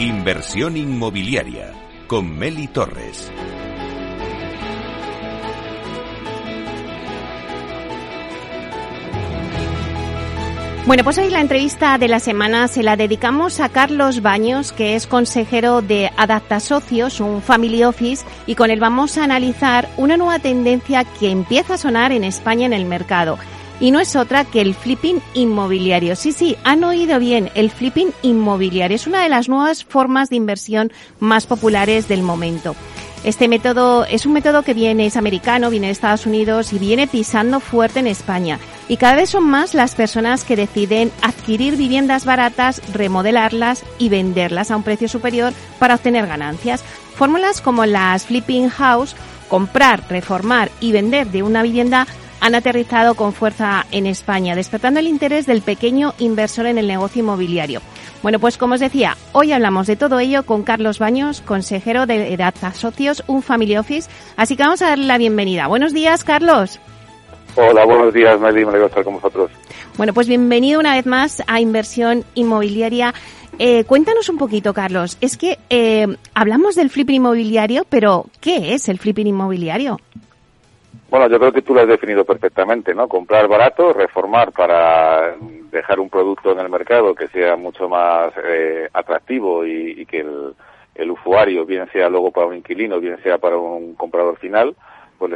Inversión inmobiliaria con Meli Torres. Bueno, pues hoy la entrevista de la semana se la dedicamos a Carlos Baños, que es consejero de Adapta Socios, un family office, y con él vamos a analizar una nueva tendencia que empieza a sonar en España en el mercado. Y no es otra que el flipping inmobiliario. Sí, sí, han oído bien, el flipping inmobiliario es una de las nuevas formas de inversión más populares del momento. Este método es un método que viene, es americano, viene de Estados Unidos y viene pisando fuerte en España. Y cada vez son más las personas que deciden adquirir viviendas baratas, remodelarlas y venderlas a un precio superior para obtener ganancias. Fórmulas como las flipping house, comprar, reformar y vender de una vivienda han aterrizado con fuerza en España, despertando el interés del pequeño inversor en el negocio inmobiliario. Bueno, pues como os decía, hoy hablamos de todo ello con Carlos Baños, consejero de Data Socios, un Family Office. Así que vamos a darle la bienvenida. Buenos días, Carlos. Hola, buenos días, Meli, me alegro estar con vosotros. Bueno, pues bienvenido una vez más a Inversión Inmobiliaria. Eh, cuéntanos un poquito, Carlos. Es que eh, hablamos del flipping inmobiliario, pero ¿qué es el flipping inmobiliario? Bueno, yo creo que tú lo has definido perfectamente, ¿no? Comprar barato, reformar para dejar un producto en el mercado que sea mucho más eh, atractivo y, que el, usuario, bien sea luego para un inquilino, bien sea para un comprador final, pues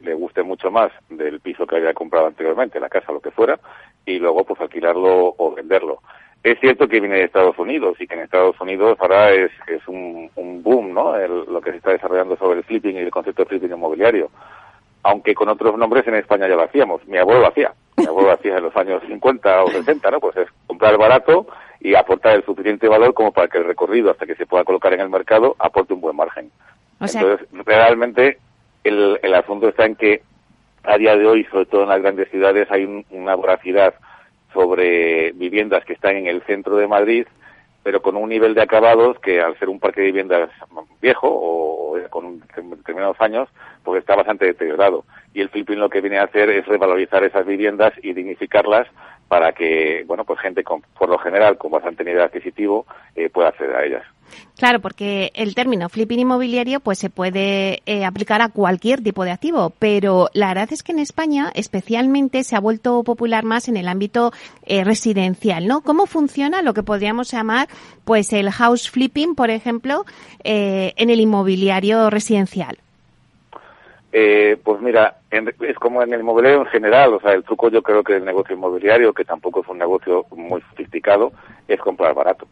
le, guste mucho más del piso que haya comprado anteriormente, la casa, lo que fuera, y luego pues alquilarlo o venderlo. Es cierto que viene de Estados Unidos y que en Estados Unidos ahora es, es un, un boom, ¿no? El, lo que se está desarrollando sobre el flipping y el concepto de flipping inmobiliario aunque con otros nombres en España ya lo hacíamos. Mi abuelo lo hacía. Mi abuelo lo hacía en los años 50 o 60, ¿no? Pues es comprar barato y aportar el suficiente valor como para que el recorrido hasta que se pueda colocar en el mercado aporte un buen margen. Entonces, realmente el, el asunto está en que a día de hoy, sobre todo en las grandes ciudades, hay una voracidad sobre viviendas que están en el centro de Madrid pero con un nivel de acabados que al ser un parque de viviendas viejo o con determinados años, pues está bastante deteriorado. Y el flipping lo que viene a hacer es revalorizar esas viviendas y dignificarlas para que, bueno, pues gente con, por lo general con bastante nivel adquisitivo eh, pueda acceder a ellas. Claro, porque el término flipping inmobiliario pues se puede eh, aplicar a cualquier tipo de activo, pero la verdad es que en España especialmente se ha vuelto popular más en el ámbito eh, residencial, ¿no? ¿Cómo funciona lo que podríamos llamar pues el house flipping, por ejemplo, en el inmobiliario residencial? Eh, pues mira, es como en el inmobiliario en general, o sea, el truco yo creo que el negocio inmobiliario, que tampoco es un negocio muy sofisticado, es comprar barato.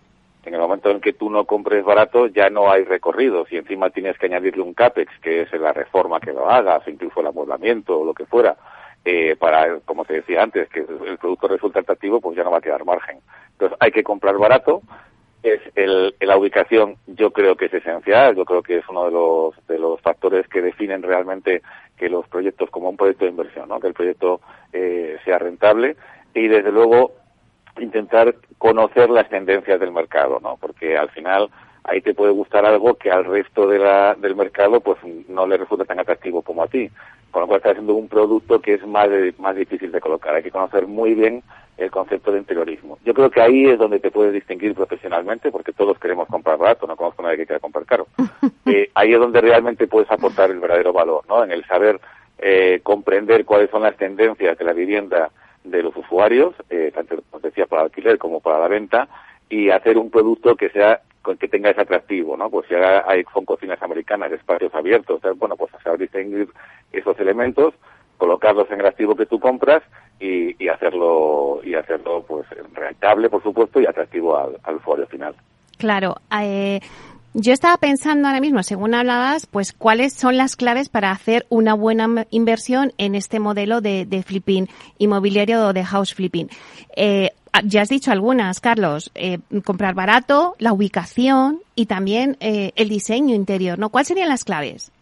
En el momento en que tú no compres barato, ya no hay recorridos y encima tienes que añadirle un CAPEX, que es la reforma que lo hagas, incluso el amoblamiento o lo que fuera, eh, para, como te decía antes, que el producto resulta atractivo, pues ya no va a quedar margen. Entonces hay que comprar barato, es el, la ubicación yo creo que es esencial, yo creo que es uno de los, de los factores que definen realmente que los proyectos como un proyecto de inversión, ¿no? que el proyecto eh, sea rentable y desde luego intentar conocer las tendencias del mercado, ¿no? porque al final ahí te puede gustar algo que al resto de la, del mercado pues no le resulta tan atractivo como a ti, con lo cual estás haciendo un producto que es más, más difícil de colocar, hay que conocer muy bien el concepto de interiorismo. Yo creo que ahí es donde te puedes distinguir profesionalmente, porque todos queremos comprar barato, no conozco a nadie que quiera comprar caro. Eh, ahí es donde realmente puedes aportar el verdadero valor, ¿no? En el saber eh, comprender cuáles son las tendencias de la vivienda de los usuarios, eh, tanto decía para alquiler como para la venta, y hacer un producto que sea que tenga ese atractivo, ¿no? Pues si hay, son cocinas americanas, espacios abiertos, bueno, pues saber distinguir esos elementos, colocarlos en el activo que tú compras y, y hacerlo y hacerlo pues rentable, por supuesto, y atractivo al, al usuario final. Claro. Eh, yo estaba pensando ahora mismo, según hablabas, pues cuáles son las claves para hacer una buena inversión en este modelo de, de flipping inmobiliario o de house flipping. Eh, ya has dicho algunas, Carlos. Eh, comprar barato, la ubicación y también eh, el diseño interior, ¿no? ¿Cuáles serían las claves?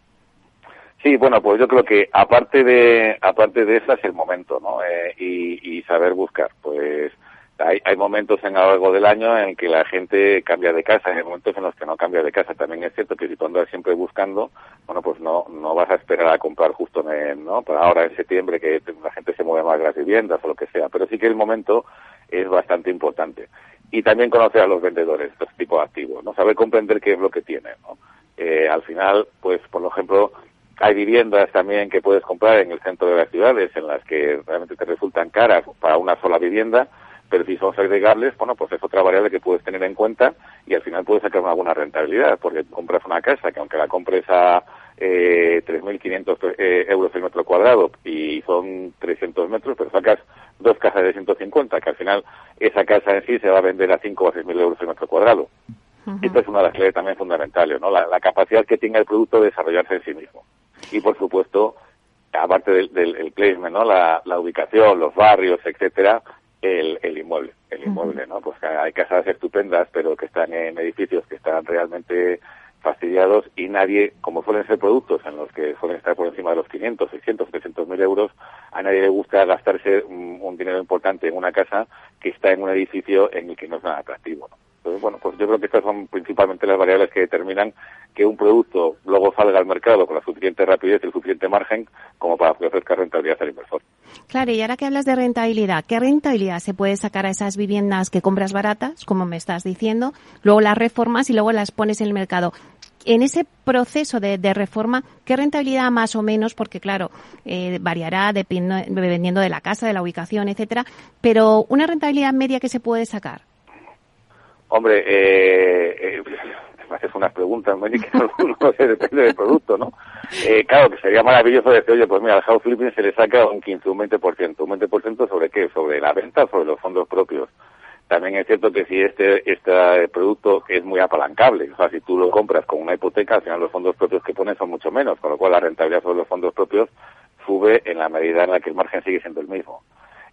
Sí, bueno, pues yo creo que aparte de aparte de esa es el momento, ¿no? Eh, y, y, saber buscar, pues hay, hay momentos en a lo largo del año en que la gente cambia de casa, hay momentos en los que no cambia de casa. También es cierto que si tú andas siempre buscando, bueno, pues no, no vas a esperar a comprar justo en, ¿no? Para ahora en septiembre que la gente se mueve más las viviendas o lo que sea. Pero sí que el momento es bastante importante. Y también conocer a los vendedores, estos tipos de activos, ¿no? Saber comprender qué es lo que tienen, ¿no? Eh, al final, pues, por ejemplo, hay viviendas también que puedes comprar en el centro de las ciudades en las que realmente te resultan caras para una sola vivienda, pero si son agregables, bueno, pues es otra variable que puedes tener en cuenta y al final puedes sacar una buena rentabilidad, porque compras una casa que aunque la compres a eh, 3.500 eh, euros el metro cuadrado y son 300 metros, pero sacas dos casas de 150, que al final esa casa en sí se va a vender a 5 o 6.000 euros el metro cuadrado. Uh Esta es una de las claves también fundamentales, ¿no? La, la, capacidad que tenga el producto de desarrollarse en sí mismo. Y, por supuesto, aparte del, del el placement, ¿no? La, la, ubicación, los barrios, etcétera, el, el inmueble. El inmueble, ¿no? Pues hay casas estupendas, pero que están en edificios que están realmente fastidiados y nadie, como suelen ser productos en los que suelen estar por encima de los 500, 600, 300 mil euros, a nadie le gusta gastarse un, un, dinero importante en una casa que está en un edificio en el que no es nada atractivo. Entonces, bueno, pues yo creo que estas son principalmente las variables que determinan que un producto luego salga al mercado con la suficiente rapidez y el suficiente margen como para que ofrezca rentabilidad al inversor. Claro, y ahora que hablas de rentabilidad, ¿qué rentabilidad se puede sacar a esas viviendas que compras baratas, como me estás diciendo, luego las reformas y luego las pones en el mercado? en ese proceso de, de, reforma, ¿qué rentabilidad más o menos? Porque claro, eh, variará dependiendo de la casa, de la ubicación, etcétera, pero una rentabilidad media que se puede sacar. Hombre, eh, eh, me haces unas preguntas, Mary, que no, no sé, depende del producto, ¿no? Eh, claro, que sería maravilloso decir, oye, pues mira, al house flipping se le saca un 15, un 20%. ¿Un 20% sobre qué? Sobre la venta, sobre los fondos propios. También es cierto que si este, este producto es muy apalancable, o sea, si tú lo compras con una hipoteca, al final los fondos propios que pones son mucho menos, con lo cual la rentabilidad sobre los fondos propios sube en la medida en la que el margen sigue siendo el mismo.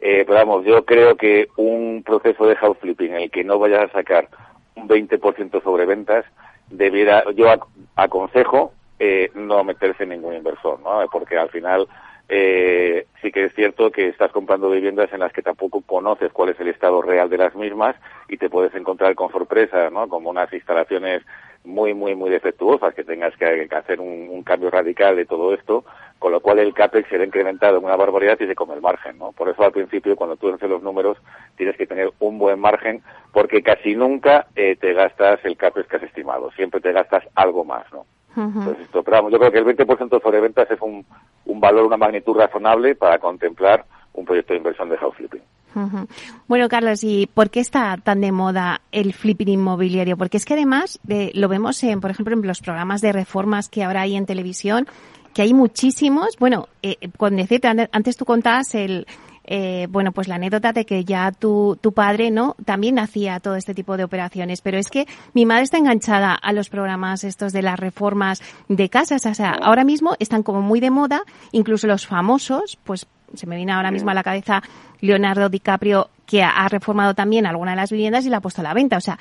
Eh, pero vamos, yo creo que un proceso de house flipping en el que no vayas a sacar un 20% sobre ventas, debiera, yo ac aconsejo eh, no meterse en ningún inversor, ¿no? Porque al final eh, sí que es cierto que estás comprando viviendas en las que tampoco conoces cuál es el estado real de las mismas y te puedes encontrar con sorpresas, ¿no? Como unas instalaciones muy, muy, muy defectuosas, que tengas que, hacer un, cambio radical de todo esto, con lo cual el CAPEX será incrementado en una barbaridad y se come el margen, ¿no? Por eso al principio, cuando tú haces los números, tienes que tener un buen margen, porque casi nunca eh, te gastas el CAPEX que has estimado, siempre te gastas algo más, ¿no? Uh -huh. Entonces, esto, pero vamos, yo creo que el 20% sobre ventas es un, un valor, una magnitud razonable para contemplar un proyecto de inversión de house flipping. Uh -huh. Bueno, Carlos, ¿y por qué está tan de moda el flipping inmobiliario? Porque es que además de, lo vemos, en, por ejemplo, en los programas de reformas que ahora hay en televisión, que hay muchísimos. Bueno, eh, con decirte, antes tú contabas el, eh, bueno, pues la anécdota de que ya tu, tu padre, ¿no? También hacía todo este tipo de operaciones. Pero es que mi madre está enganchada a los programas estos de las reformas de casas. O sea, ahora mismo están como muy de moda, incluso los famosos, pues se me viene ahora mismo a la cabeza Leonardo DiCaprio, que ha reformado también alguna de las viviendas y la ha puesto a la venta. O sea,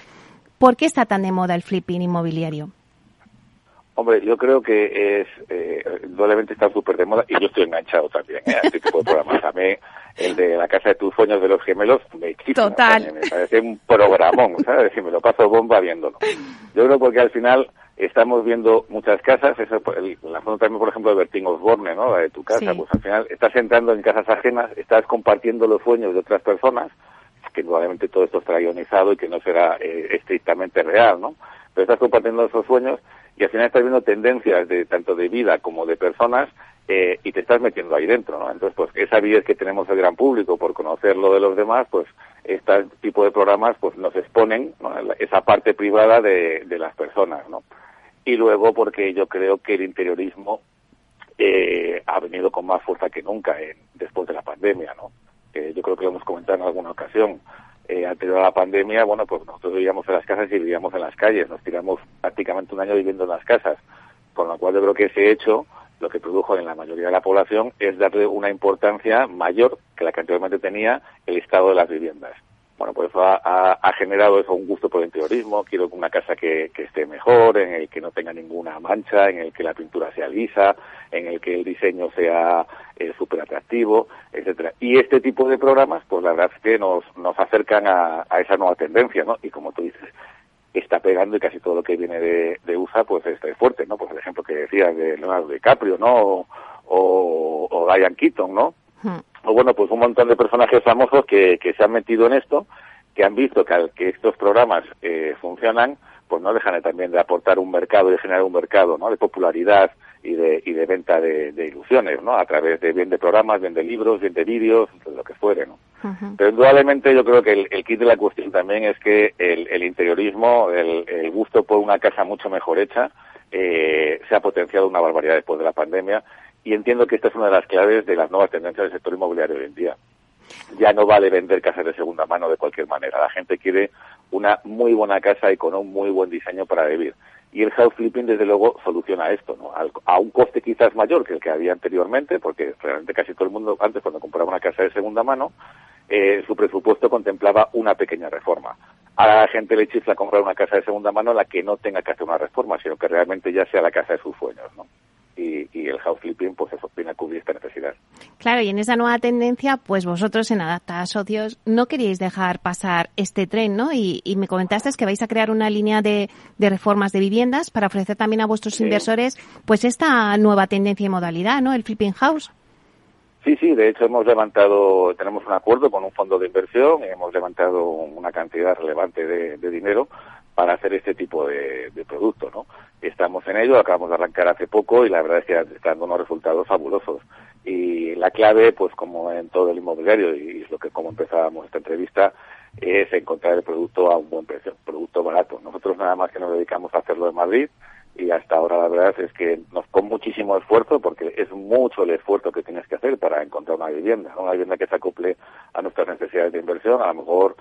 ¿por qué está tan de moda el flipping inmobiliario? Hombre, yo creo que es, eh, indudablemente está súper de moda y yo estoy enganchado también ¿eh? a este tipo de programas. A mí, el de la casa de tus sueños de los gemelos, me quita. Total. Me parece un programón, ¿sabes? Y me lo paso bomba viéndolo. Yo creo porque al final estamos viendo muchas casas, eso, el, la foto también, por ejemplo, de Bertín Osborne, ¿no? La de tu casa, sí. pues al final estás entrando en casas ajenas, estás compartiendo los sueños de otras personas, que probablemente todo esto está guionizado y que no será eh, estrictamente real, ¿no? Pero estás compartiendo esos sueños y al final estás viendo tendencias de tanto de vida como de personas eh, y te estás metiendo ahí dentro, ¿no? Entonces, pues esa avidez que tenemos el gran público por conocer lo de los demás, pues este tipo de programas pues nos exponen ¿no? esa parte privada de, de las personas, ¿no? Y luego porque yo creo que el interiorismo eh, ha venido con más fuerza que nunca en, después de la pandemia, ¿no? Eh, yo creo que lo hemos comentado en alguna ocasión eh, anterior a la pandemia, bueno, pues nosotros vivíamos en las casas y vivíamos en las calles, nos tiramos prácticamente un año viviendo en las casas, con lo cual yo creo que ese hecho lo que produjo en la mayoría de la población es darle una importancia mayor que la que anteriormente tenía el estado de las viviendas. Bueno, pues ha, ha, generado eso un gusto por el interiorismo. Quiero una casa que, esté mejor, en el que no tenga ninguna mancha, en el que la pintura sea lisa, en el que el diseño sea eh, súper atractivo, etcétera. Y este tipo de programas, pues la verdad es que nos, nos acercan a, a esa nueva tendencia, ¿no? Y como tú dices, está pegando y casi todo lo que viene de, de USA pues está fuerte, ¿no? Pues el ejemplo que decías de Leonardo DiCaprio, ¿no? O, o, o Diane Keaton, ¿no? Hmm. O bueno, pues un montón de personajes famosos que, que se han metido en esto, que han visto que, que estos programas eh, funcionan, pues no dejan de, también de aportar un mercado, de generar un mercado, ¿no? De popularidad y de, y de venta de, de ilusiones, ¿no? A través de bien de programas, bien de libros, bien de vídeos, de lo que fuere, ¿no? Pero indudablemente yo creo que el, kit de la cuestión también es que el, interiorismo, el, gusto por una casa mucho mejor hecha, eh, se ha potenciado una barbaridad después de la pandemia y entiendo que esta es una de las claves de las nuevas tendencias del sector inmobiliario hoy en día. Ya no vale vender casas de segunda mano de cualquier manera. La gente quiere una muy buena casa y con un muy buen diseño para vivir. Y el house flipping, desde luego, soluciona esto, ¿no? a un coste quizás mayor que el que había anteriormente, porque realmente casi todo el mundo antes cuando compraba una casa de segunda mano, eh, su presupuesto contemplaba una pequeña reforma. A la gente le chifla comprar una casa de segunda mano la que no tenga que hacer una reforma, sino que realmente ya sea la casa de sus sueños, ¿no? Y, el house flipping, pues eso viene a cubrir esta necesidad. Claro, y en esa nueva tendencia, pues vosotros en Adapta Socios no queríais dejar pasar este tren, ¿no? Y, me comentaste que vais a crear una línea de, reformas de viviendas para ofrecer también a vuestros inversores, pues esta nueva tendencia y modalidad, ¿no? El flipping house. Sí, sí, de hecho hemos levantado, tenemos un acuerdo con un fondo de inversión y hemos levantado una cantidad relevante de, dinero para hacer este tipo de, de producto, ¿no? Estamos en ello, acabamos de arrancar hace poco y la verdad es que está dando unos resultados fabulosos. Y la clave, pues como en todo el inmobiliario, y es lo que como empezábamos esta entrevista, es encontrar el producto a un buen precio, producto barato. Nosotros nada más que nos dedicamos a hacerlo en Madrid, y hasta ahora la verdad es que nos con muchísimo esfuerzo porque es mucho el esfuerzo que tienes que hacer para encontrar una vivienda, una vivienda que se acople a nuestras necesidades de inversión, a lo mejor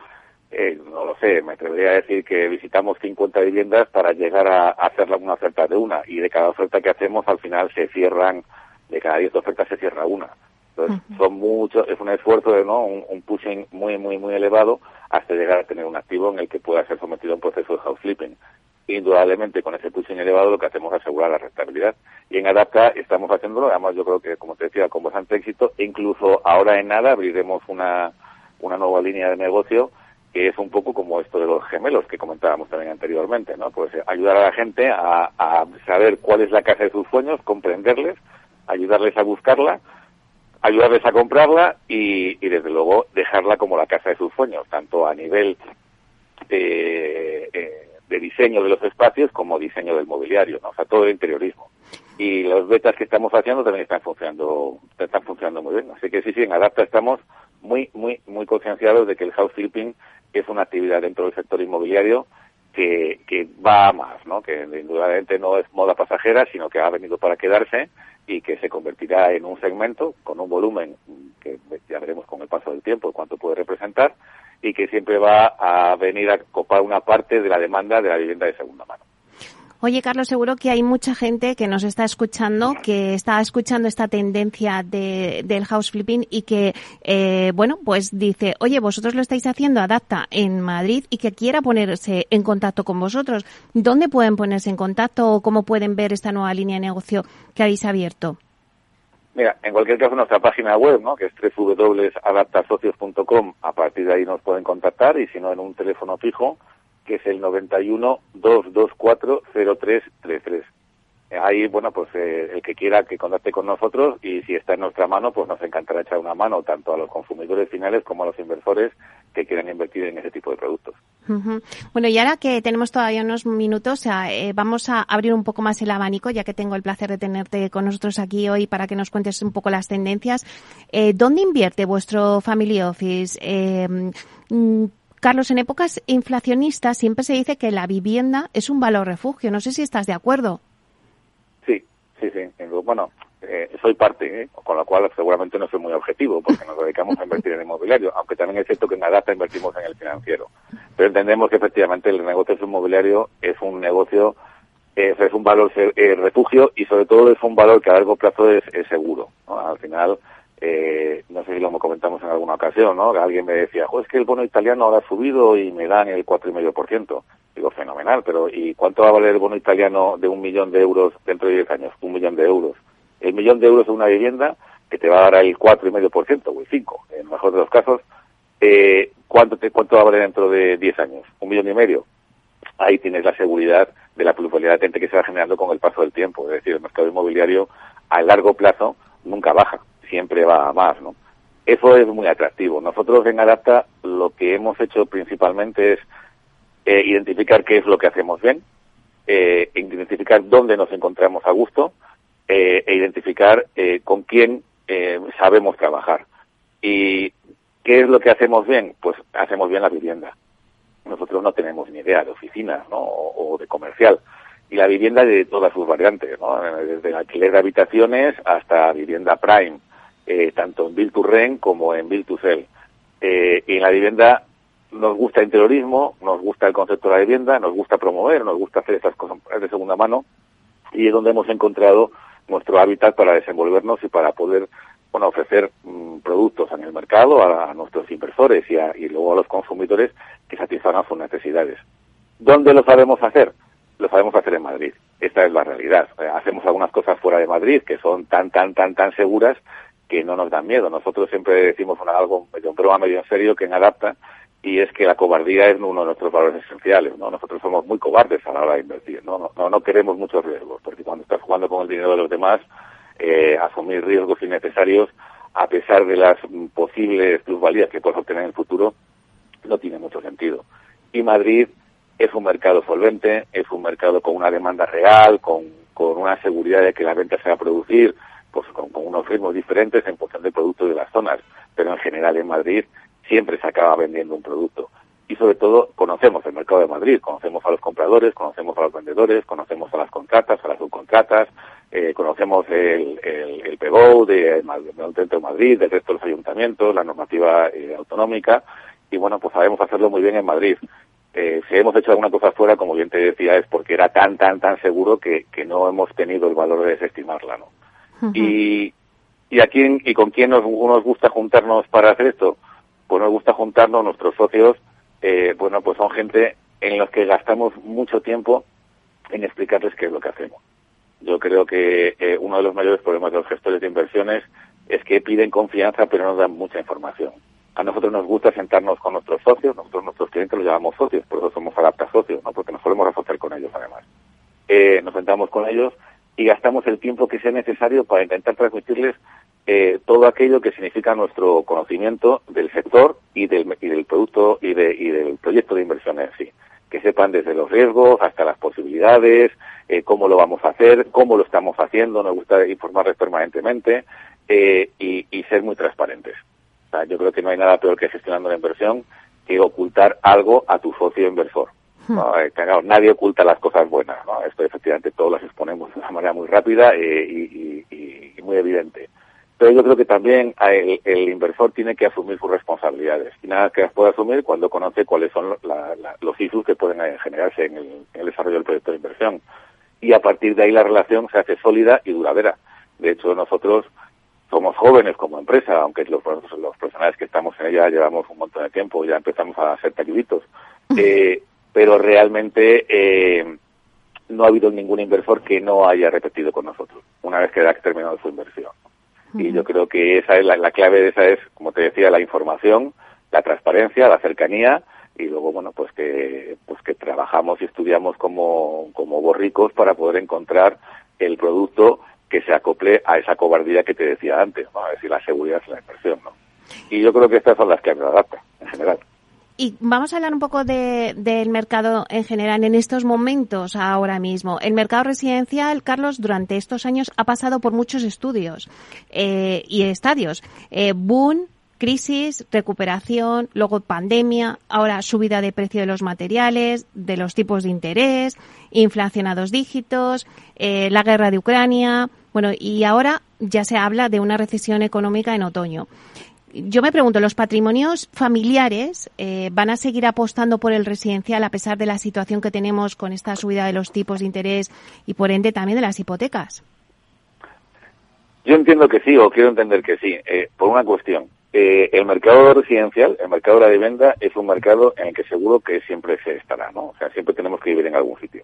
eh, no lo sé, me atrevería a decir que visitamos 50 viviendas para llegar a, hacer una oferta de una. Y de cada oferta que hacemos al final se cierran, de cada 10 ofertas se cierra una. Entonces son muchos, es un esfuerzo de no un, un, pushing muy muy muy elevado hasta llegar a tener un activo en el que pueda ser sometido a un proceso de house flipping. Indudablemente con ese pushing elevado lo que hacemos es asegurar la rentabilidad. Y en Adapta estamos haciéndolo, además yo creo que, como te decía, con bastante éxito, e incluso ahora en nada abriremos una, una nueva línea de negocio que es un poco como esto de los gemelos que comentábamos también anteriormente, ¿no? Pues eh, ayudar a la gente a, saber cuál es la casa de sus sueños, comprenderles, ayudarles a buscarla, ayudarles a comprarla y, y desde luego dejarla como la casa de sus sueños, tanto a nivel de, eh, de diseño de los espacios como diseño del mobiliario, ¿no? o sea, todo el interiorismo. Y los betas que estamos haciendo también están funcionando, están funcionando muy bien. Así que sí, sí, en Adapta estamos muy, muy, muy concienciados de que el house flipping es una actividad dentro del sector inmobiliario que, que va a más, ¿no? Que indudablemente no es moda pasajera, sino que ha venido para quedarse y que se convertirá en un segmento con un volumen que ya veremos con el paso del tiempo cuánto puede representar y que siempre va a venir a copar una parte de la demanda de la vivienda de segunda mano. Oye, Carlos, seguro que hay mucha gente que nos está escuchando, que está escuchando esta tendencia de, del house flipping y que, eh, bueno, pues dice, oye, vosotros lo estáis haciendo, adapta en Madrid y que quiera ponerse en contacto con vosotros. ¿Dónde pueden ponerse en contacto o cómo pueden ver esta nueva línea de negocio que habéis abierto? Mira, en cualquier caso, nuestra página web, ¿no? que es www.adaptasocios.com, a partir de ahí nos pueden contactar y si no, en un teléfono fijo, que es el 91 224 0333 ahí, bueno, pues eh, el que quiera que contacte con nosotros y si está en nuestra mano, pues nos encantará echar una mano tanto a los consumidores finales como a los inversores que quieran invertir en ese tipo de productos. Bueno, y ahora que tenemos todavía unos minutos, eh, vamos a abrir un poco más el abanico, ya que tengo el placer de tenerte con nosotros aquí hoy para que nos cuentes un poco las tendencias. Eh, ¿Dónde invierte vuestro Family Office? Carlos, en épocas inflacionistas siempre se dice que la vivienda es un valor refugio. No sé si estás de acuerdo. Sí, sí. Bueno, eh, soy parte, ¿eh? con lo cual seguramente no soy muy objetivo, porque nos dedicamos a invertir en inmobiliario, aunque también es cierto que en Adapta invertimos en el financiero. Pero entendemos que efectivamente el negocio inmobiliario es un negocio, es, es un valor eh, refugio y sobre todo es un valor que a largo plazo es, seguro. Al final, eh, no sé si lo comentamos en alguna ocasión, ¿no? Alguien me decía, es que el bono italiano ahora ha subido y me dan el 4,5%. Digo, fenomenal, pero ¿y cuánto va a valer el bono italiano de un millón de euros dentro de 10 años? Un millón de euros. El millón de euros de una vivienda que te va a dar el 4,5% o el 5%, en el mejor de los casos, eh, ¿cuánto, te, ¿cuánto va a valer dentro de 10 años? ¿Un millón y medio? Ahí tienes la seguridad de la plusvalía latente que se va generando con el paso del tiempo. Es decir, el mercado inmobiliario a largo plazo nunca baja siempre va a más, ¿no? Eso es muy atractivo. Nosotros en Adapta lo que hemos hecho principalmente es eh, identificar qué es lo que hacemos bien, eh, identificar dónde nos encontramos a gusto eh, e identificar con quién sabemos trabajar. ¿Y qué es lo que hacemos bien? Pues hacemos bien la vivienda. Nosotros no tenemos ni idea de oficina ¿no? o de comercial y la vivienda de todas sus variantes, ¿no? desde alquiler de habitaciones hasta vivienda prime, eh, tanto en Build to Rent como en Build to Sell. Eh, y en la vivienda nos gusta el interiorismo, nos gusta el concepto de la vivienda, nos gusta promover, nos gusta hacer estas cosas de segunda mano y es donde hemos encontrado nuestro hábitat para desenvolvernos y para poder bueno, ofrecer mm, productos en el mercado a, nuestros inversores y, y luego a los consumidores que satisfagan sus necesidades. ¿Dónde lo sabemos hacer? Lo sabemos hacer en Madrid. Esta es la realidad. Eh, hacemos algunas cosas fuera de Madrid que son tan, tan, tan, tan seguras que no nos dan miedo. Nosotros siempre decimos una, algo medio en broma, medio en serio, que en Adapta, y es que la cobardía es uno de nuestros valores esenciales. ¿no? Nosotros somos muy cobardes a la hora de invertir. No, no, no queremos muchos riesgos, porque cuando estás jugando con el dinero de los demás, eh, asumir riesgos innecesarios, a pesar de las posibles plusvalías que puedes obtener en el futuro, no tiene mucho sentido. Y Madrid es un mercado solvente, es un mercado con una demanda real, con, con una seguridad de que la venta se va a producir, pues con, unos ritmos diferentes en función del producto de las zonas, pero en general en Madrid siempre se acaba vendiendo un producto. Y sobre todo conocemos el mercado de Madrid, conocemos a los compradores, conocemos a los vendedores, conocemos a las contratas, a las subcontratas, eh, conocemos el, el, el PGO de, de Madrid, del resto de los ayuntamientos, la normativa eh, autonómica, y bueno, pues sabemos hacerlo muy bien en Madrid. Eh, si hemos hecho alguna cosa fuera, como bien te decía, es porque era tan, tan, tan seguro que, que no hemos tenido el valor de desestimarla, ¿no? y, y, a quién, y con quién nos, nos gusta juntarnos para hacer esto. Pues nos gusta juntarnos, nuestros socios, eh, bueno, pues son gente en los que gastamos mucho tiempo en explicarles qué es lo que hacemos. Yo creo que eh, uno de los mayores problemas de los gestores de inversiones es que piden confianza pero no dan mucha información. A nosotros nos gusta sentarnos con nuestros socios, nosotros nuestros clientes los llamamos socios, por eso somos adapta socios, ¿no? porque nos solemos asociar con ellos además. Eh, nos sentamos con ellos y gastamos el tiempo que sea necesario para intentar transmitirles eh, todo aquello que significa nuestro conocimiento del sector y del, y del producto y, de, y del proyecto de inversión en sí. Que sepan desde los riesgos hasta las posibilidades, eh, cómo lo vamos a hacer, cómo lo estamos haciendo, nos gusta informarles permanentemente eh, y, y, ser muy transparentes. Sea, yo creo que no hay nada peor que gestionando la inversión que ocultar algo a tu socio inversor. Hmm. Eh, nadie oculta las cosas buenas, ¿no? Esto efectivamente todos las exponemos de una manera muy rápida eh, y, y, y, muy evidente. Pero yo creo que también el, el, inversor tiene que asumir sus responsabilidades y nada que las puede asumir cuando conoce cuáles son la, la, los issues que pueden eh, generarse en el, en el desarrollo del proyecto de inversión. Y a partir de ahí la relación se hace sólida y duradera. De hecho, nosotros somos jóvenes como empresa, aunque los, los profesionales que estamos en ella llevamos un montón de tiempo, ya empezamos a ser talluditos. Eh, pero realmente eh, no ha habido ningún inversor que no haya repetido con nosotros una vez que ha terminado su inversión. Y yo creo que esa es la, la, clave de esa es, como te decía, la información, la transparencia, la cercanía y luego, bueno, pues que, pues que trabajamos y estudiamos como, como borricos para poder encontrar el producto que se acople a esa cobardía que te decía antes, ¿no? Es decir, la seguridad de la inversión, ¿no? Y yo creo que estas son las que me adapta en general. Y vamos a hablar un poco de, del mercado en general en estos momentos ahora mismo. El mercado residencial, Carlos, durante estos años ha pasado por muchos estudios eh, y estadios. Eh, boom, crisis, recuperación, luego pandemia, ahora subida de precio de los materiales, de los tipos de interés, inflación a dos dígitos, eh, la guerra de Ucrania, bueno, y ahora ya se habla de una recesión económica en otoño yo me pregunto, ¿los patrimonios familiares eh, van a seguir apostando por el residencial a pesar de la situación que tenemos con esta subida de los tipos de interés y por ende también de las hipotecas? Yo entiendo que sí, o quiero entender que sí, eh, por una cuestión. Eh, el mercado residencial, el mercado de la vivienda, es un mercado en el que seguro que siempre se estará, ¿no? O sea, siempre tenemos que vivir en algún sitio.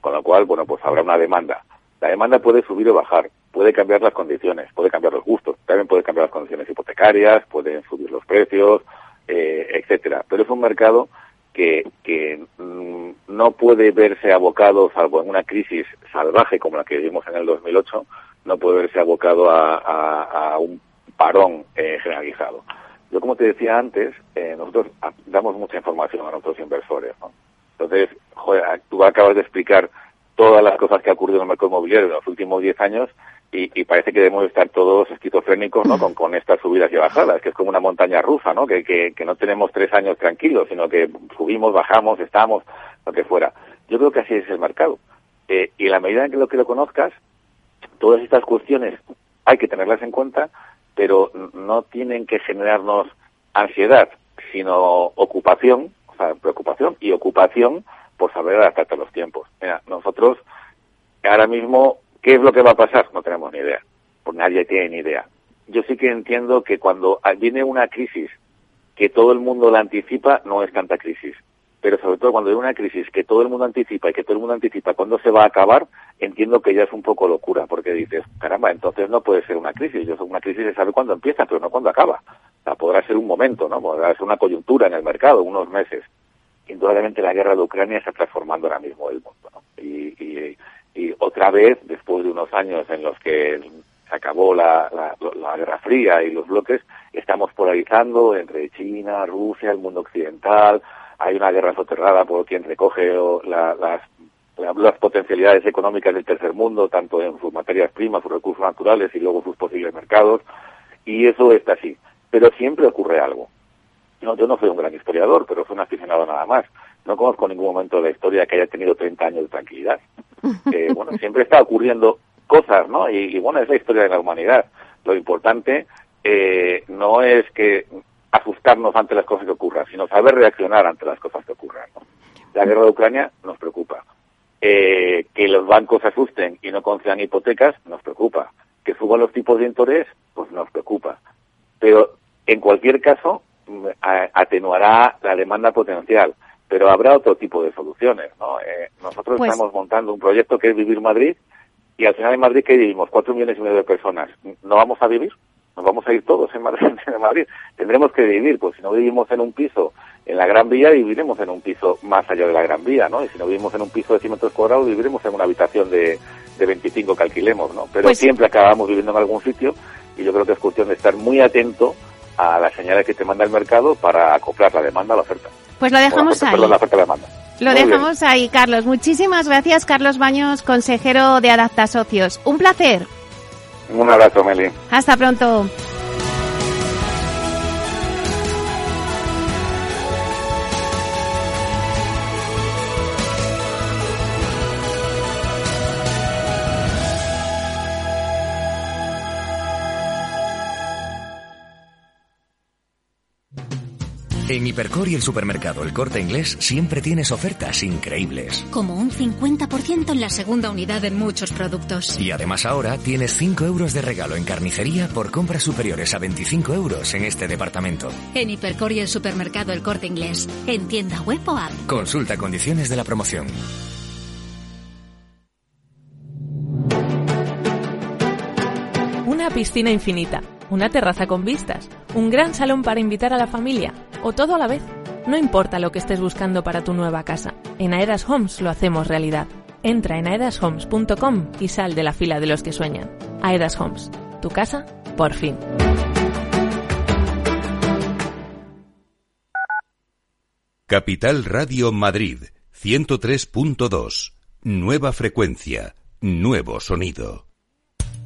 Con lo cual, bueno, pues habrá una demanda. La demanda puede subir o bajar, puede cambiar las condiciones, puede cambiar los gustos, también puede cambiar las condiciones hipotecarias, pueden subir los precios, eh, etcétera. Pero es un mercado que, que mm, no puede verse abocado, salvo en una crisis salvaje como la que vivimos en el 2008, no puede verse abocado a, un parón eh, generalizado. Yo, como te decía antes, eh, nosotros damos mucha información a nuestros inversores. ¿no? Entonces, joder, tú acabas de explicar todas las cosas que ha ocurrido en el mercado inmobiliario en los últimos 10 años y, parece que debemos estar todos esquizofrénicos ¿no? con, estas subidas y bajadas, que es como una montaña rusa, ¿no? Que, que, que no tenemos tres años tranquilos, sino que subimos, bajamos, estamos, lo que fuera. Yo creo que así es el mercado. Eh, y en la medida en que lo que lo conozcas, todas estas cuestiones hay que tenerlas en cuenta, pero no tienen que generarnos ansiedad, sino ocupación, o sea, preocupación y ocupación por saber adaptarte a los tiempos. Mira, nosotros ahora mismo, ¿qué es lo que va a pasar? No tenemos ni idea, porque nadie tiene ni idea. Yo sí que entiendo que cuando viene una crisis que todo el mundo la anticipa, no es tanta crisis. Pero sobre todo cuando hay una crisis que todo el mundo anticipa y que todo el mundo anticipa cuándo se va a acabar, entiendo que ya es un poco locura, porque dices, caramba, entonces no puede ser una crisis. Yo una crisis se sabe cuándo empieza, pero no cuándo acaba. O podrá ser un momento, ¿no? Podrá ser una coyuntura en el mercado, unos meses indudablemente la guerra de Ucrania está transformando ahora mismo el mundo. Y, otra vez, después de unos años en los que se acabó la, Guerra Fría y los bloques, estamos polarizando entre China, Rusia, el mundo occidental. Hay una guerra soterrada por quien recoge las, las potencialidades económicas del tercer mundo, tanto en sus materias primas, sus recursos naturales y luego sus posibles mercados. Y eso está así. Pero siempre ocurre algo no, yo no soy un gran historiador, pero soy un aficionado nada más. No conozco ningún momento de la historia que haya tenido 30 años de tranquilidad. bueno, siempre está ocurriendo cosas, ¿no? Y, bueno, es la historia de la humanidad. Lo importante eh, no es que asustarnos ante las cosas que ocurran, sino saber reaccionar ante las cosas que ocurran. La guerra de Ucrania nos preocupa. Eh, que los bancos asusten y no concedan hipotecas nos preocupa. Que suban los tipos de interés, pues nos preocupa. Pero en cualquier caso, atenuará la demanda potencial, pero habrá otro tipo de soluciones. ¿no? Eh, nosotros pues estamos montando un proyecto que es Vivir Madrid y al final en Madrid que vivimos cuatro millones y medio de personas. ¿No vamos a vivir? Nos vamos a ir todos en Madrid, en Madrid. Tendremos que vivir, pues si no vivimos en un piso en la Gran Vía, viviremos en un piso más allá de la Gran Vía, ¿no? Y si no vivimos en un piso de 100 metros cuadrados, viviremos en una habitación de, de 25 que alquilemos, ¿no? Pero pues siempre acabamos viviendo en algún sitio y yo creo que es cuestión de estar muy atento a las señales que te manda el mercado para acoplar la demanda a la oferta. Pues lo dejamos ahí. la oferta demanda. Lo dejamos ahí, Carlos. Muchísimas gracias, Carlos Baños, consejero de Adapta Socios. Un placer. Un abrazo, Meli. Hasta pronto. En Hipercor y el supermercado El Corte Inglés siempre tienes ofertas increíbles. Como un 50% en la segunda unidad en muchos productos. Y además ahora tienes 5 euros de regalo en carnicería por compras superiores a 25 euros en este departamento. En Hipercor y el supermercado El Corte Inglés. En tienda web o app. Consulta condiciones de la promoción. Una piscina infinita, una terraza con vistas, un gran salón para invitar a la familia o todo a la vez. No importa lo que estés buscando para tu nueva casa, en Aedas Homes lo hacemos realidad. Entra en aedashomes.com y sal de la fila de los que sueñan. Aedas Homes, tu casa, por fin. Capital Radio Madrid, 103.2. Nueva frecuencia, nuevo sonido.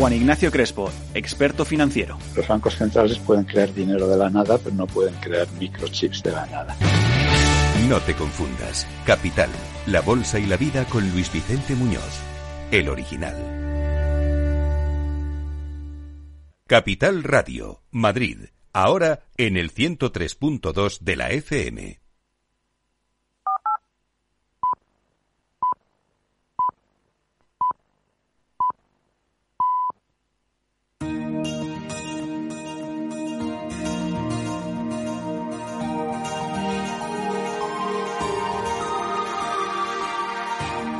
Juan Ignacio Crespo, experto financiero. Los bancos centrales pueden crear dinero de la nada, pero no pueden crear microchips de la nada. No te confundas. Capital, la bolsa y la vida con Luis Vicente Muñoz, el original. Capital Radio, Madrid, ahora en el 103.2 de la FM.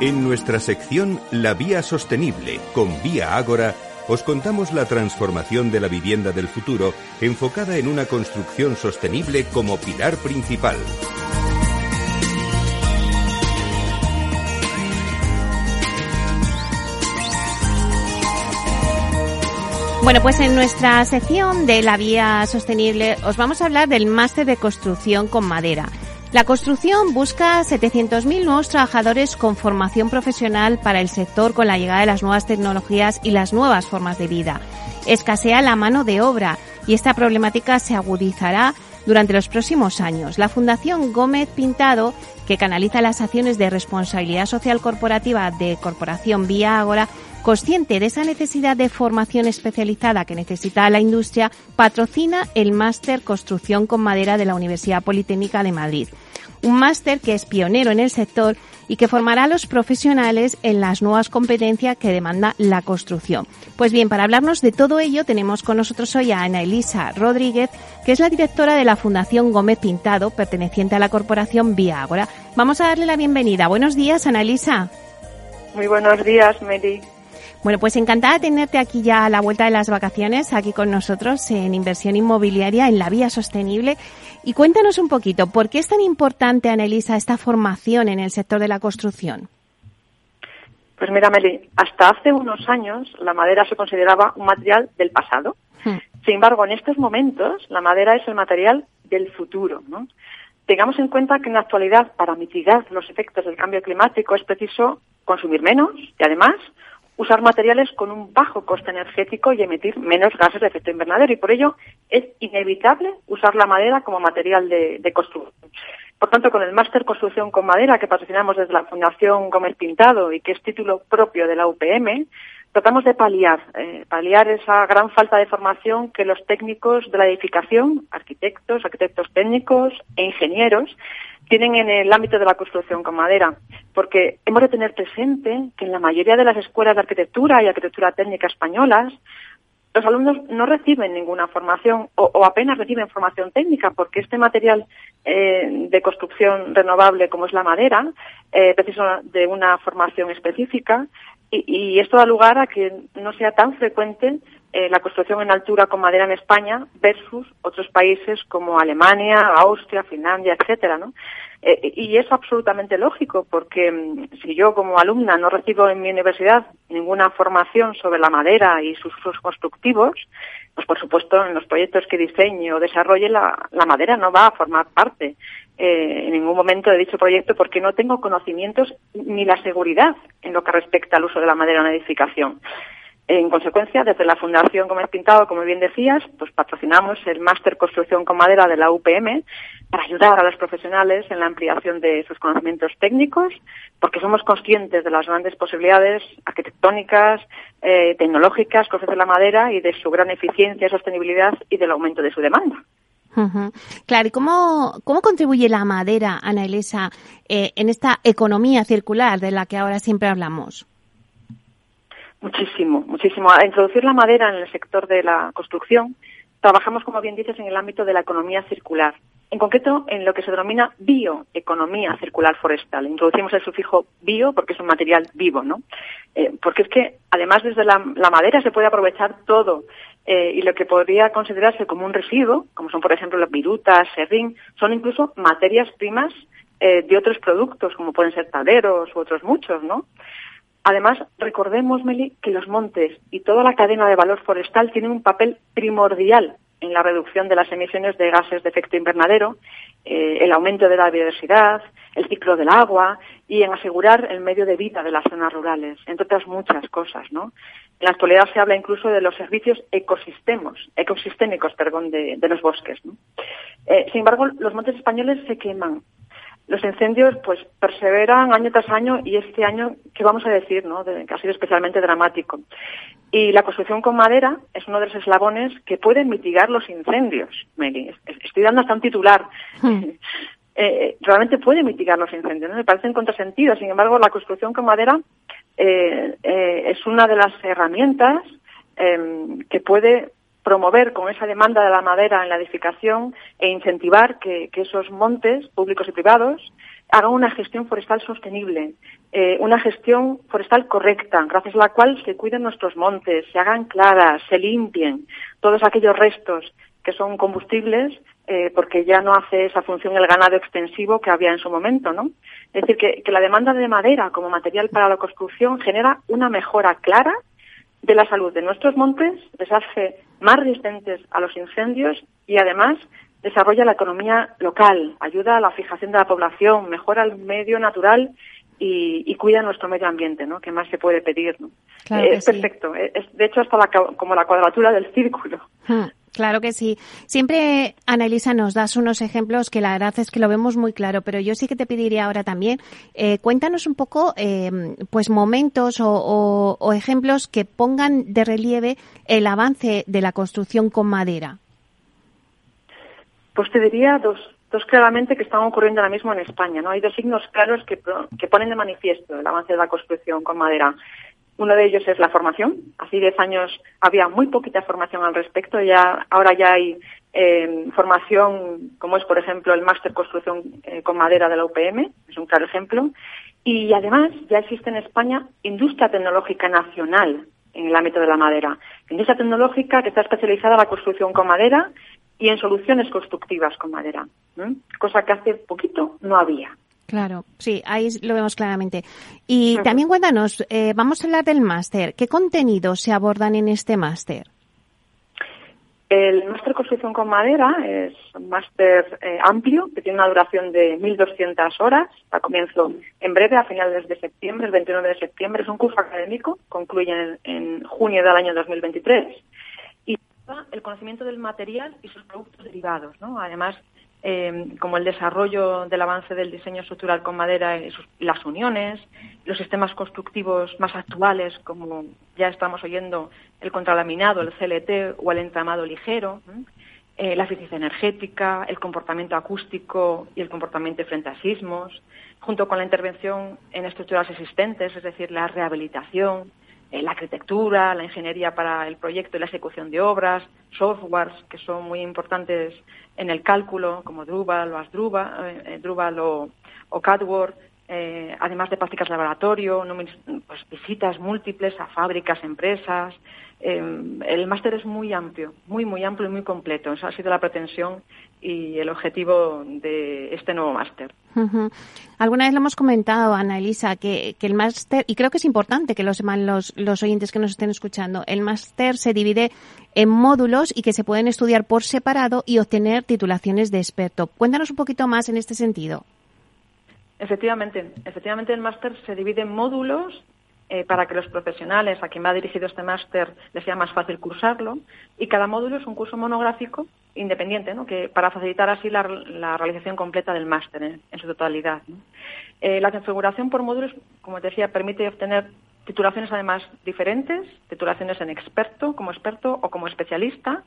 En nuestra sección La Vía Sostenible con Vía Ágora, os contamos la transformación de la vivienda del futuro enfocada en una construcción sostenible como pilar principal. Bueno, pues en nuestra sección de la vía sostenible os vamos a hablar del máster de construcción con madera. La construcción busca 700.000 nuevos trabajadores con formación profesional para el sector con la llegada de las nuevas tecnologías y las nuevas formas de vida. Escasea la mano de obra y esta problemática se agudizará durante los próximos años. La Fundación Gómez Pintado, que canaliza las acciones de responsabilidad social corporativa de Corporación Vía Ágora, consciente de esa necesidad de formación especializada que necesita la industria, patrocina el máster Construcción con Madera de la Universidad Politécnica de Madrid. Un máster que es pionero en el sector y que formará a los profesionales en las nuevas competencias que demanda la construcción. Pues bien, para hablarnos de todo ello tenemos con nosotros hoy a Ana Elisa Rodríguez, que es la directora de la Fundación Gómez Pintado, perteneciente a la corporación Vía Ágora. Vamos a darle la bienvenida. Buenos días, Ana Elisa. Muy buenos días, Mary. Bueno, pues encantada de tenerte aquí ya a la vuelta de las vacaciones, aquí con nosotros en inversión inmobiliaria en la vía sostenible. Y cuéntanos un poquito, ¿por qué es tan importante, Anelisa, esta formación en el sector de la construcción? Pues mira, Meli, hasta hace unos años la madera se consideraba un material del pasado. Hmm. Sin embargo, en estos momentos la madera es el material del futuro. ¿no? Tengamos en cuenta que en la actualidad, para mitigar los efectos del cambio climático, es preciso consumir menos y además usar materiales con un bajo coste energético y emitir menos gases de efecto invernadero y por ello es inevitable usar la madera como material de, construcción. Por tanto, con el máster Construcción con Madera que patrocinamos desde la Fundación Gómez Pintado y que es título propio de la UPM, tratamos de paliar, eh, paliar esa gran falta de formación que los técnicos de la edificación, arquitectos, arquitectos técnicos e ingenieros, tienen en el ámbito de la construcción con madera, porque hemos de tener presente que en la mayoría de las escuelas de arquitectura y arquitectura técnica españolas, los alumnos no reciben ninguna formación o, apenas reciben formación técnica, porque este material eh, de construcción renovable como es la madera eh, precisa de una formación específica y, y, esto da lugar a que no sea tan frecuente eh, la construcción en altura con madera en España versus otros países como Alemania, Austria, Finlandia, etcétera, ¿no? Eh, y es absolutamente lógico porque mm, si yo como alumna no recibo en mi universidad ninguna formación sobre la madera y sus usos constructivos, pues por supuesto en los proyectos que diseñe o desarrolle la, la madera no va a formar parte eh, en ningún momento de dicho proyecto porque no tengo conocimientos ni la seguridad en lo que respecta al uso de la madera en la edificación. En consecuencia, desde la Fundación Gómez Pintado, como bien decías, pues patrocinamos el Máster Construcción con Madera de la UPM para ayudar a los profesionales en la ampliación de sus conocimientos técnicos, porque somos conscientes de las grandes posibilidades arquitectónicas, eh, tecnológicas que ofrece la madera y de su gran eficiencia, sostenibilidad y del aumento de su demanda. Claro, ¿y cómo, cómo contribuye la madera, Ana Elisa, eh, en esta economía circular de la que ahora siempre hablamos? Muchísimo, muchísimo. A introducir la madera en el sector de la construcción, trabajamos, como bien dices, en el ámbito de la economía circular. En concreto, en lo que se denomina bioeconomía circular forestal. Introducimos el sufijo bio porque es un material vivo, ¿no? Eh, porque es que, además, desde la, madera se puede aprovechar todo. Eh, y lo que podría considerarse como un residuo, como son, por ejemplo, las virutas, serrín, son incluso materias primas eh, de otros productos, como pueden ser taderos u otros muchos, ¿no? Además, recordemos, Meli, que los montes y toda la cadena de valor forestal tienen un papel primordial en la reducción de las emisiones de gases de efecto invernadero, eh, el aumento de la biodiversidad, el ciclo del agua y en asegurar el medio de vida de las zonas rurales, entre otras muchas cosas, ¿no? En la actualidad se habla incluso de los servicios ecosistemos, ecosistémicos, perdón, de, los bosques. Eh, sin embargo, los montes españoles se queman los incendios pues perseveran año tras año y este año, ¿qué vamos a decir? No? que ha sido especialmente dramático. Y la construcción con madera es uno de los eslabones que pueden mitigar los incendios. Estoy dando hasta un titular. Hmm. Eh, realmente puede mitigar los incendios. ¿no? Me parecen contrasentidos. Sin embargo, la construcción con madera eh, eh, es una de las herramientas em, que puede promover con esa demanda de la madera en la edificación e incentivar que, esos montes públicos y privados hagan una gestión forestal sostenible, eh, una gestión forestal correcta, gracias a la cual se cuiden nuestros montes, se hagan claras, se limpien todos aquellos restos que son combustibles, eh, porque ya no hace esa función el ganado extensivo que había en su momento, ¿no? Es decir, que, que la demanda de madera como material para la construcción genera una mejora clara de la salud de nuestros montes, les hace más resistentes a los incendios y además desarrolla la economía local, ayuda a la fijación de la población, mejora el medio natural y, cuida nuestro medio ambiente, ¿no? ¿Qué más se puede pedir? ¿no? es perfecto. Es, de hecho, hasta la, como la cuadratura del círculo. Hmm. Claro que sí. Siempre, Annalisa, nos das unos ejemplos que la verdad es que lo vemos muy claro, pero yo sí que te pediría ahora también, eh, cuéntanos un poco, eh, pues momentos o, ejemplos que pongan de relieve el avance de la construcción con madera. Pues te diría dos, dos claramente que están ocurriendo ahora mismo en España, ¿no? Hay dos signos claros que, que ponen de manifiesto el avance de la construcción con madera. Uno de ellos es la formación. Hace 10 años había muy poquita formación al respecto. Ya, ahora ya hay eh, formación, como es, por ejemplo, el máster construcción eh, con madera de la UPM, es un claro ejemplo. Y además ya existe en España industria tecnológica nacional en el ámbito de la madera. Industria tecnológica que está especializada en la construcción con madera y en soluciones constructivas con madera, cosa que hace poquito no había. Claro, sí, ahí lo vemos claramente. Y también cuéntanos, eh, vamos a hablar del máster. ¿Qué contenidos se abordan en este máster? El máster Construcción con Madera es un máster eh, amplio que tiene una duración de 1.200 horas. A comienzo en breve, a finales de septiembre, el 29 de septiembre. Es un curso académico, concluye en, en junio del año 2023. Y el conocimiento del material y sus productos derivados. ¿no? Además, Em, como el desarrollo del avance del diseño estructural con madera y las uniones, los sistemas constructivos más actuales, como ya estamos oyendo el contralaminado, el CLT o el entramado ligero, eh, la eficiencia energética, el comportamiento acústico y el comportamiento frente a sismos, junto con la intervención en estructuras existentes, es decir, la rehabilitación, eh, la arquitectura, la ingeniería para el proyecto y la ejecución de obras, softwares que son muy importantes en el cálculo, como Drupal o Asdrubal, eh, Drupal o, o eh, además de prácticas de laboratorio, pues, visitas múltiples a fábricas, empresas. el máster es muy amplio, muy, muy amplio y muy completo. Esa ha sido la pretensión y el objetivo de este nuevo máster. Alguna vez lo hemos comentado, Ana Elisa, que, el máster, y creo que es importante que lo sepan los, los oyentes que nos estén escuchando, el máster se divide en módulos y que se pueden estudiar por separado y obtener titulaciones de experto. Cuéntanos un poquito más en este sentido. Efectivamente, efectivamente el máster se divide en módulos eh, para que los profesionales a quien va dirigido este máster les sea más fácil cursarlo y cada módulo es un curso monográfico independiente, ¿no? que para facilitar así la, realización completa del máster en, su totalidad. Eh, la configuración por módulos, como te decía, permite obtener titulaciones además diferentes, titulaciones en experto, como experto o como especialista,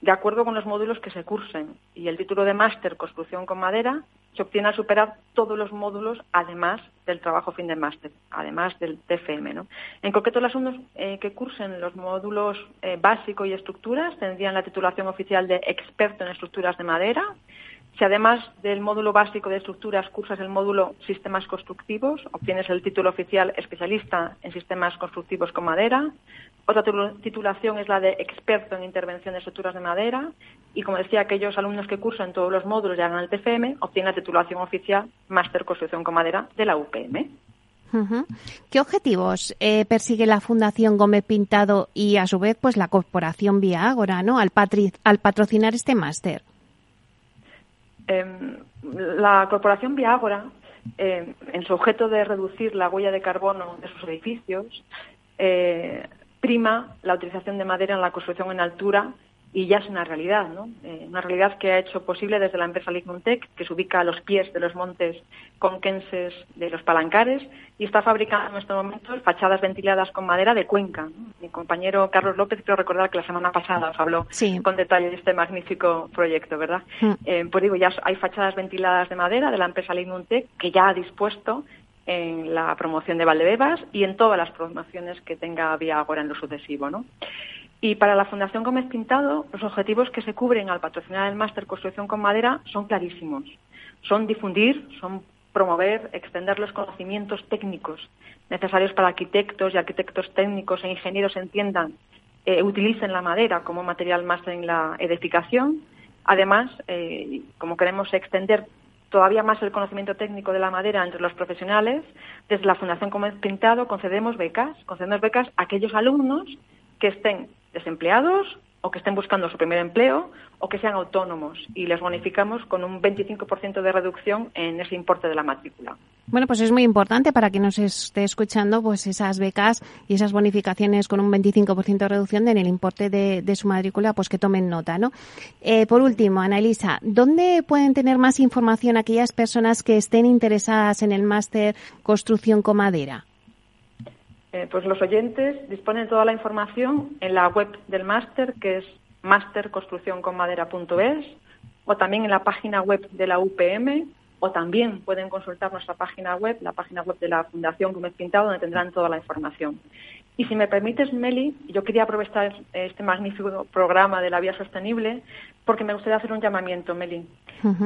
de acuerdo con los módulos que se cursen. Y el título de máster Construcción con Madera se obtiene al superar todos los módulos, además del trabajo fin de máster, además del TFM. En concreto, los alumnos eh, que cursen los módulos eh, básico y estructuras tendrían la titulación oficial de experto en estructuras de madera, si además del módulo básico de estructuras cursas el módulo sistemas constructivos, obtienes el título oficial especialista en sistemas constructivos con madera. Otra titulación es la de experto en intervención de estructuras de madera. Y como decía, aquellos alumnos que cursan todos los módulos y hagan el TFM obtienen la titulación oficial Máster Construcción con Madera de la UPM. ¿Qué objetivos eh, persigue la Fundación Gómez Pintado y a su vez pues la Corporación Vía Ágora, ¿no? al, al patrocinar este máster? Em, la Corporación Vía Ágora, em, en su objeto de reducir la huella de carbono de sus edificios, eh, prima la utilización de madera en la construcción en altura y ya es una realidad, ¿no? Eh, una realidad que ha hecho posible desde la empresa Lignuntec, que se ubica a los pies de los montes conquenses de los Palancares y está fabricando en estos momentos fachadas ventiladas con madera de Cuenca. Mi compañero Carlos López, quiero recordar que la semana pasada os habló con detalle de este magnífico proyecto, ¿verdad? Mm. Eh, pues digo, ya hay fachadas ventiladas de madera de la empresa Lignuntec que ya ha dispuesto en la promoción de Valdebebas y en todas las promociones que tenga Vía ahora en lo sucesivo, ¿no? Y para la Fundación Gómez Pintado, los objetivos que se cubren al patrocinar el máster Construcción con Madera son clarísimos. Son difundir, son promover, extender los conocimientos técnicos necesarios para arquitectos y arquitectos técnicos e ingenieros entiendan, eh, utilicen la madera como material más en la edificación. Además, eh, como queremos extender todavía más el conocimiento técnico de la madera entre los profesionales, desde la Fundación Gómez Pintado concedemos becas, concedemos becas a aquellos alumnos que estén desempleados o que estén buscando su primer empleo o que sean autónomos y les bonificamos con un 25% de reducción en ese importe de la matrícula. Bueno, pues es muy importante para quien nos esté escuchando, pues esas becas y esas bonificaciones con un 25% de reducción en el importe de, su matrícula, pues que tomen nota, ¿no? Eh, por último, Ana Elisa, ¿dónde pueden tener más información aquellas personas que estén interesadas en el máster Construcción con Madera? Eh, pues los oyentes disponen toda la información en la web del máster, que es masterconstruccionconmadera.es, o también en la página web de la UPM, o también pueden consultar nuestra página web, la página web de la Fundación Gómez Pintado, donde tendrán toda la información. Y si me permites, Meli, yo quería aprovechar este magnífico programa de la vía sostenible porque me gustaría hacer un llamamiento, Meli.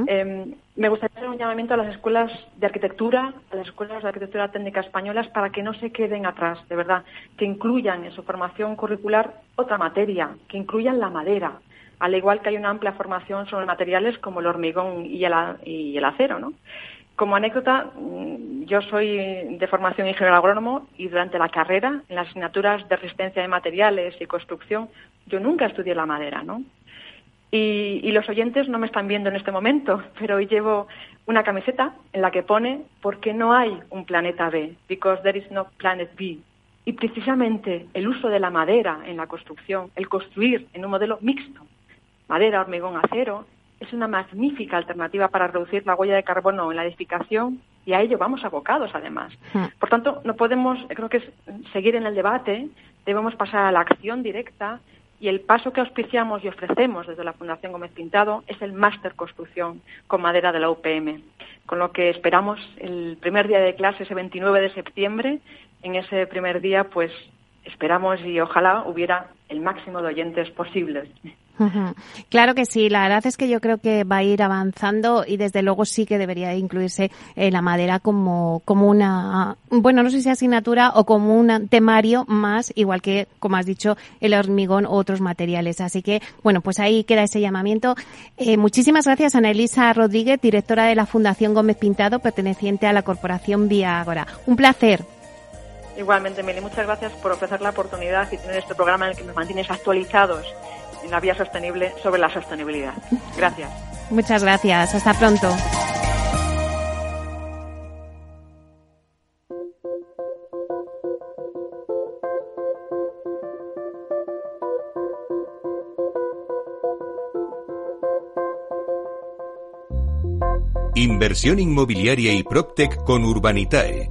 Em, me gustaría hacer un llamamiento a las escuelas de arquitectura, a las escuelas de arquitectura técnica españolas, para que no se queden atrás, de verdad, que incluyan en su formación curricular otra materia, que incluyan la madera, al igual que hay una amplia formación sobre materiales como el hormigón y el, y el acero, ¿no? Como anécdota, mm, yo soy de formación ingeniero agrónomo y durante la carrera, en las asignaturas de resistencia de materiales y construcción, yo nunca estudié la madera, ¿no? Y, los oyentes no me están viendo en este momento, pero hoy llevo una camiseta en la que pone ¿Por qué no hay un planeta B? Because there is no planet B. Y precisamente el uso de la madera en la construcción, el construir en un modelo mixto, madera, hormigón, acero, es una magnífica alternativa para reducir la huella de carbono en la edificación y a ello vamos abocados además. Hmm. Por tanto, no podemos, creo que es seguir en el debate, debemos pasar a la acción directa y el paso que auspiciamos y ofrecemos desde la Fundación Gómez Pintado es el máster construcción con madera de la UPM, con lo que esperamos el primer día de clase, ese 29 de septiembre, en ese primer día, pues esperamos y ojalá hubiera el máximo de oyentes posibles. Claro que sí, la verdad es que yo creo que va a ir avanzando y desde luego sí que debería incluirse eh, la madera como, como una, bueno, no sé si asignatura o como un temario más, igual que, como has dicho, el hormigón u otros materiales. Así que, bueno, pues ahí queda ese llamamiento. Eh, muchísimas gracias, Ana Elisa Rodríguez, directora de la Fundación Gómez Pintado, perteneciente a la Corporación Vía Ágora. Un placer. Igualmente, Meli, muchas gracias por ofrecer la oportunidad y tener este programa en el que nos mantienes actualizados en la vía sostenible sobre la sostenibilidad. Gracias. Muchas gracias. Hasta pronto. Inversión inmobiliaria y PropTech con Urbanitae,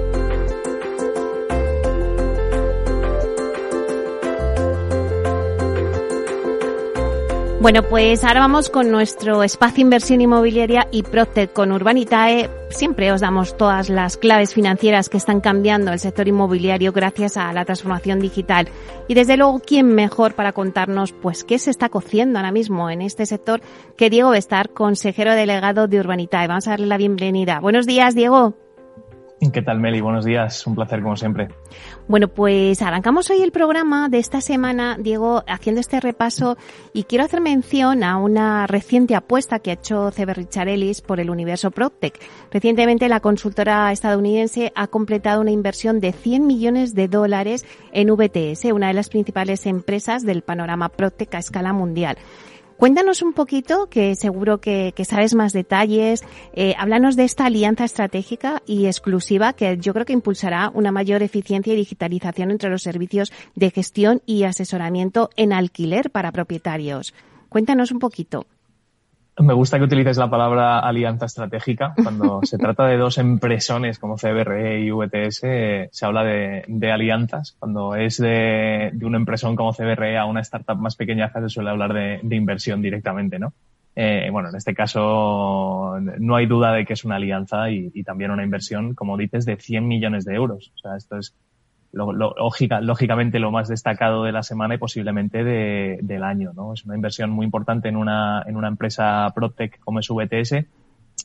Bueno, pues ahora vamos con nuestro espacio inversión inmobiliaria y Proctec con Urbanitae. Siempre os damos todas las claves financieras que están cambiando el sector inmobiliario gracias a la transformación digital. Y desde luego, ¿quién mejor para contarnos pues qué se está cociendo ahora mismo en este sector que Diego Bestar, consejero delegado de Urbanitae? Vamos a darle la bienvenida. Buenos días, Diego. ¿Qué tal, Meli? Buenos días. Un placer, como siempre. Bueno, pues arrancamos hoy el programa de esta semana, Diego, haciendo este repaso y quiero hacer mención a una reciente apuesta que ha hecho CB por el universo PropTech. Recientemente la consultora estadounidense ha completado una inversión de 100 millones de dólares en VTS, una de las principales empresas del panorama PropTech a escala mundial. Cuéntanos un poquito, que seguro que, sabes más detalles. Eh, háblanos de esta alianza estratégica y exclusiva que yo creo que impulsará una mayor eficiencia y digitalización entre los servicios de gestión y asesoramiento en alquiler para propietarios. Cuéntanos un poquito. Me gusta que utilices la palabra alianza estratégica. Cuando se trata de dos empresones como CBRE y VTS, se habla de, alianzas. Cuando es de, un empresón como CBRE a una startup más pequeña, se suele hablar de, inversión directamente, ¿no? Eh, bueno, en este caso no hay duda de que es una alianza y, y, también una inversión, como dices, de 100 millones de euros. O sea, esto es lógicamente lo más destacado de la semana y posiblemente del año. ¿no? Es una inversión muy importante en una, en una empresa PropTech como es VTS.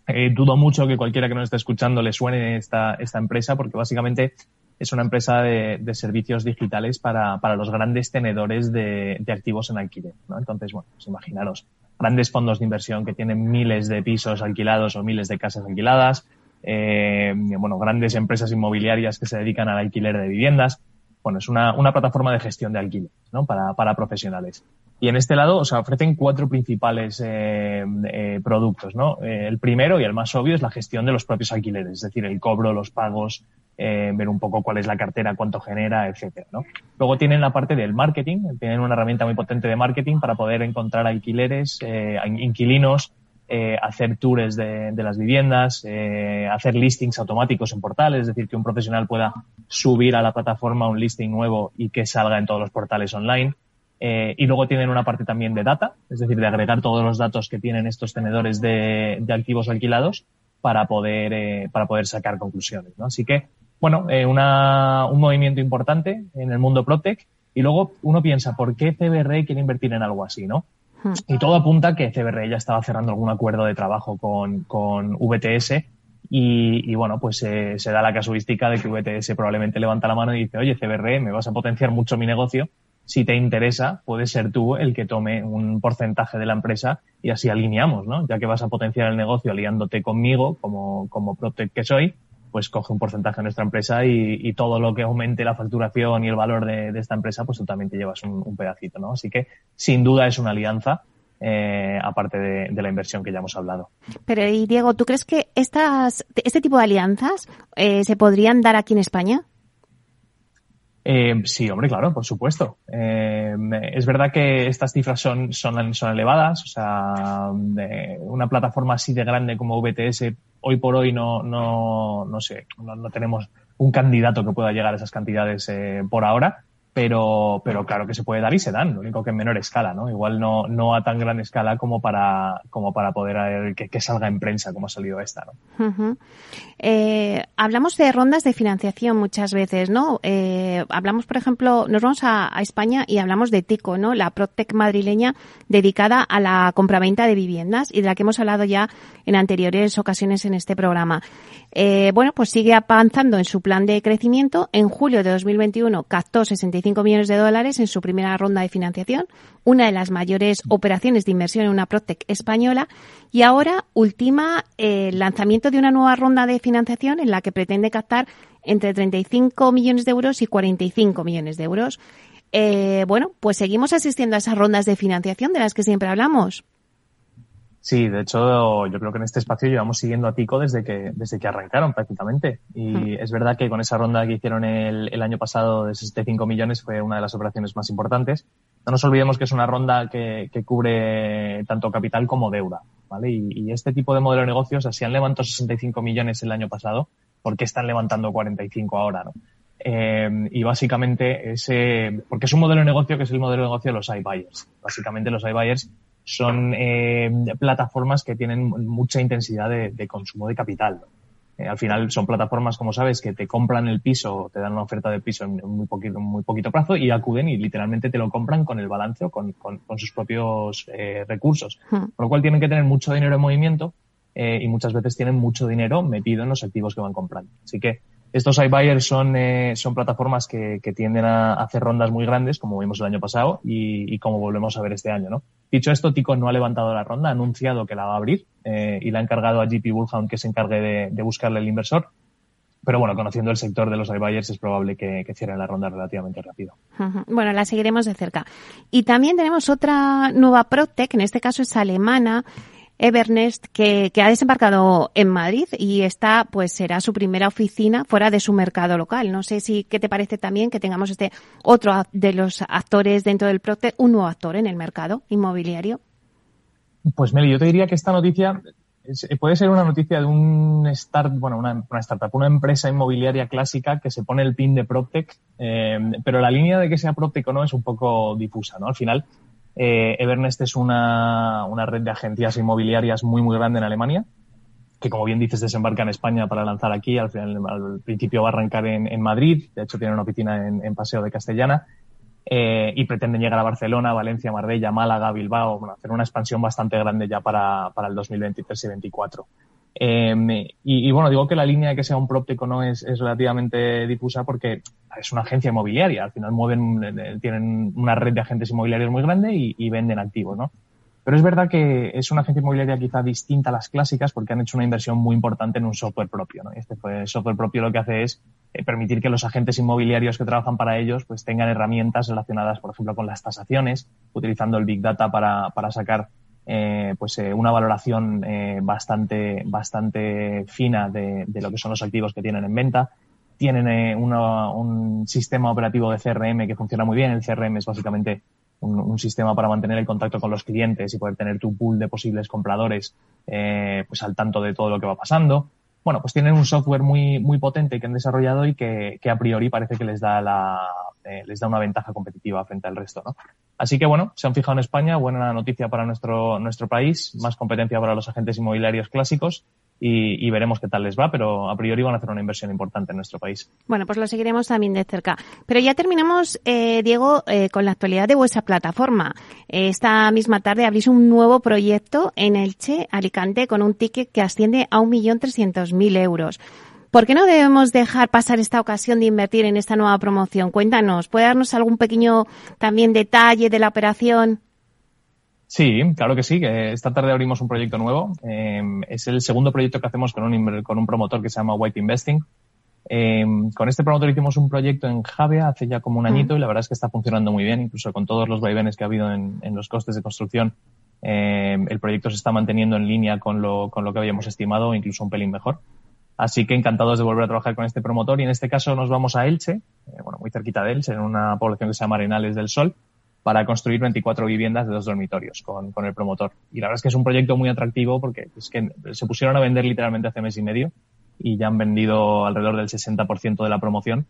Eh, dudo mucho que cualquiera que nos esté escuchando le suene esta, esta empresa porque básicamente es una empresa de, servicios digitales para, para, los grandes tenedores de, activos en alquiler. ¿no? Entonces, bueno, pues imaginaros grandes fondos de inversión que tienen miles de pisos alquilados o miles de casas alquiladas, eh, bueno, grandes empresas inmobiliarias que se dedican al alquiler de viviendas. Bueno, es una, una plataforma de gestión de alquiler ¿no? para, para profesionales. Y en este lado, o sea, ofrecen cuatro principales eh, eh, productos, ¿no? Eh, el primero y el más obvio es la gestión de los propios alquileres, es decir, el cobro, los pagos, eh, ver un poco cuál es la cartera, cuánto genera, etcétera, ¿no? Luego tienen la parte del marketing, tienen una herramienta muy potente de marketing para poder encontrar alquileres, eh, inquilinos eh, hacer tours de, las viviendas, eh, hacer listings automáticos en portales, es decir, que un profesional pueda subir a la plataforma un listing nuevo y que salga en todos los portales online. Eh, y luego tienen una parte también de data, es decir, de agregar todos los datos que tienen estos tenedores de, de activos alquilados para poder, para poder sacar conclusiones. ¿no? Así que, bueno, una, un movimiento importante en el mundo PropTech. Y luego uno piensa, ¿por qué CBR quiere invertir en algo así, no? Y todo apunta que CBR ya estaba cerrando algún acuerdo de trabajo con, con VTS y, y, bueno, pues eh, se da la casuística de que VTS probablemente levanta la mano y dice, oye, CBR, me vas a potenciar mucho mi negocio. Si te interesa, puedes ser tú el que tome un porcentaje de la empresa y así alineamos, ¿no? Ya que vas a potenciar el negocio aliándote conmigo como, como Protect que soy, pues coge un porcentaje de nuestra empresa y, todo lo que aumente la facturación y el valor de, esta empresa, pues tú también te llevas un, pedacito, ¿no? Así que sin duda es una alianza. Eh, aparte de, la inversión que ya hemos hablado. Pero, y Diego, ¿tú crees que estas, este tipo de alianzas eh, se podrían dar aquí en España? Eh, sí, hombre, claro, por supuesto. Eh, es verdad que estas cifras son, son, son elevadas, o sea, una plataforma así de grande como VTS, hoy por hoy no, no, no sé, no, tenemos un candidato que pueda llegar a esas cantidades eh, por ahora, pero, pero claro que se puede dar y se dan, lo único que en menor escala, ¿no? Igual no, no a tan gran escala como para, como para poder que, que salga en prensa como ha salido esta, ¿no? eh, hablamos de rondas de financiación muchas veces, ¿no? Eh, hablamos, por ejemplo, nos vamos a, España y hablamos de TICO, ¿no? La Protec madrileña dedicada a la compraventa de viviendas y de la que hemos hablado ya en anteriores ocasiones en este programa. Eh, bueno, pues sigue avanzando en su plan de crecimiento. En julio de 2021 captó 65 millones de dólares en su primera ronda de financiación, una de las mayores operaciones de inversión en una Protec española, y ahora ultima eh, el lanzamiento de una nueva ronda de financiación en la que pretende captar entre 35 millones de euros y 45 millones de euros. Eh, bueno, pues seguimos asistiendo a esas rondas de financiación de las que siempre hablamos. Sí, de hecho, yo creo que en este espacio llevamos siguiendo a Tico desde que, desde que arrancaron prácticamente. Y hmm. es verdad que con esa ronda que hicieron el, el año pasado de 65 millones fue una de las operaciones más importantes. No nos olvidemos que es una ronda que, que cubre tanto capital como deuda, ¿vale? Y, y, este tipo de modelo de negocios, así han levantado 65 millones el año pasado, ¿por qué están levantando 45 ahora, no? Eh, y básicamente ese, porque es un modelo de negocio que es el modelo de negocio de los iBuyers. Básicamente los iBuyers son eh, plataformas que tienen mucha intensidad de, consumo de capital. Eh, al final son plataformas, como sabes, que te compran el piso, te dan una oferta de piso en muy poquito, muy poquito plazo y acuden y literalmente te lo compran con el balance o con, sus propios eh, recursos. Hmm. Por lo cual tienen que tener mucho dinero en movimiento eh, y muchas veces tienen mucho dinero metido en los activos que van comprando. Así que estos iBuyers son, eh, son plataformas que, que, tienden a hacer rondas muy grandes, como vimos el año pasado y, y, como volvemos a ver este año. ¿no? Dicho esto, Tico no ha levantado la ronda, ha anunciado que la va a abrir eh, y le ha encargado a JP Bullhound que se encargue de, de, buscarle el inversor. Pero bueno, conociendo el sector de los iBuyers es probable que, que cierren la ronda relativamente rápido. Bueno, la seguiremos de cerca. Y también tenemos otra nueva PropTech, en este caso es alemana, Evernest, que, ha desembarcado en Madrid y esta, pues, será su primera oficina fuera de su mercado local. No sé si, ¿qué te parece también que tengamos este otro de los actores dentro del Procter, un nuevo actor en el mercado inmobiliario? Pues, Meli, yo te diría que esta noticia puede ser una noticia de un start, bueno, una, una, startup, una empresa inmobiliaria clásica que se pone el pin de PropTech, eh, pero la línea de que sea PropTech o no es un poco difusa, ¿no? Al final, eh, Evernest es una, una, red de agencias inmobiliarias muy, muy grande en Alemania, que como bien dices desembarca en España para lanzar aquí. Al, final, al principio va a arrancar en, en, Madrid, de hecho tiene una oficina en, en Paseo de Castellana, eh, y pretenden llegar a Barcelona, Valencia, Marbella, Málaga, Bilbao, bueno, hacer una expansión bastante grande ya para, para el 2023 y 2024. Eh, y, bueno, digo que la línea de que sea un próptico no es, es, relativamente difusa porque es una agencia inmobiliaria. Al final mueven, eh, tienen una red de agentes inmobiliarios muy grande y, venden activos, ¿no? Pero es verdad que es una agencia inmobiliaria quizá distinta a las clásicas porque han hecho una inversión muy importante en un software propio, ¿no? Este software propio lo que hace es eh, permitir que los agentes inmobiliarios que trabajan para ellos pues tengan herramientas relacionadas, por ejemplo, con las tasaciones, utilizando el Big Data para, para sacar eh, pues eh, una valoración eh, bastante, bastante fina de, de, lo que son los activos que tienen en venta. Tienen eh, uno, un sistema operativo de CRM que funciona muy bien. El CRM es básicamente un, un, sistema para mantener el contacto con los clientes y poder tener tu pool de posibles compradores eh, pues al tanto de todo lo que va pasando. Bueno, pues tienen un software muy, muy potente que han desarrollado y que, que a priori parece que les da la, eh, les da una ventaja competitiva frente al resto, ¿no? Así que bueno, se han fijado en España, buena noticia para nuestro, nuestro país, más competencia para los agentes inmobiliarios clásicos y, veremos qué tal les va, pero a priori van a hacer una inversión importante en nuestro país. Bueno, pues lo seguiremos también de cerca. Pero ya terminamos, eh, Diego, eh, con la actualidad de vuestra plataforma. Esta misma tarde abrís un nuevo proyecto en Elche, Alicante, con un ticket que asciende a 1.300.000 euros. ¿Por qué no debemos dejar pasar esta ocasión de invertir en esta nueva promoción? Cuéntanos, ¿puede darnos algún pequeño también detalle de la operación? Sí, claro que sí. Esta tarde abrimos un proyecto nuevo. Eh, es el segundo proyecto que hacemos con un, con un promotor que se llama White Investing. Eh, con este promotor hicimos un proyecto en Javia hace ya como un añito mm. y la verdad es que está funcionando muy bien, incluso con todos los vaivenes que ha habido en, en los costes de construcción. Eh, el proyecto se está manteniendo en línea con lo, con lo que habíamos estimado, incluso un pelín mejor. Así que encantados de volver a trabajar con este promotor y en este caso nos vamos a Elche, eh, bueno, muy cerquita de Elche, en una población que se llama Arenales del Sol, para construir 24 viviendas de dos dormitorios con, con, el promotor. Y la verdad es que es un proyecto muy atractivo porque es que se pusieron a vender literalmente hace mes y medio y ya han vendido alrededor del 60% de la promoción.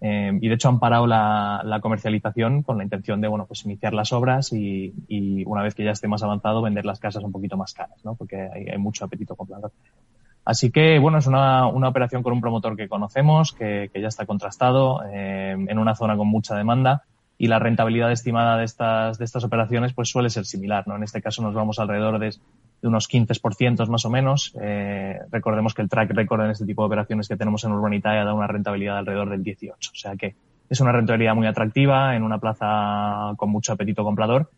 Eh, y de hecho han parado la, comercialización con la intención de, bueno, pues iniciar las obras y, y, una vez que ya esté más avanzado vender las casas un poquito más caras, ¿no? Porque hay, hay mucho apetito comprador. Así que, bueno, es una, una, operación con un promotor que conocemos, que, que ya está contrastado, eh, en una zona con mucha demanda y la rentabilidad estimada de estas, de estas operaciones pues suele ser similar, ¿no? En este caso nos vamos alrededor de, de unos 15% más o menos. Eh, recordemos que el track record en este tipo de operaciones que tenemos en Urbanitae da una rentabilidad alrededor del 18. O sea que es una rentabilidad muy atractiva en una plaza con mucho apetito comprador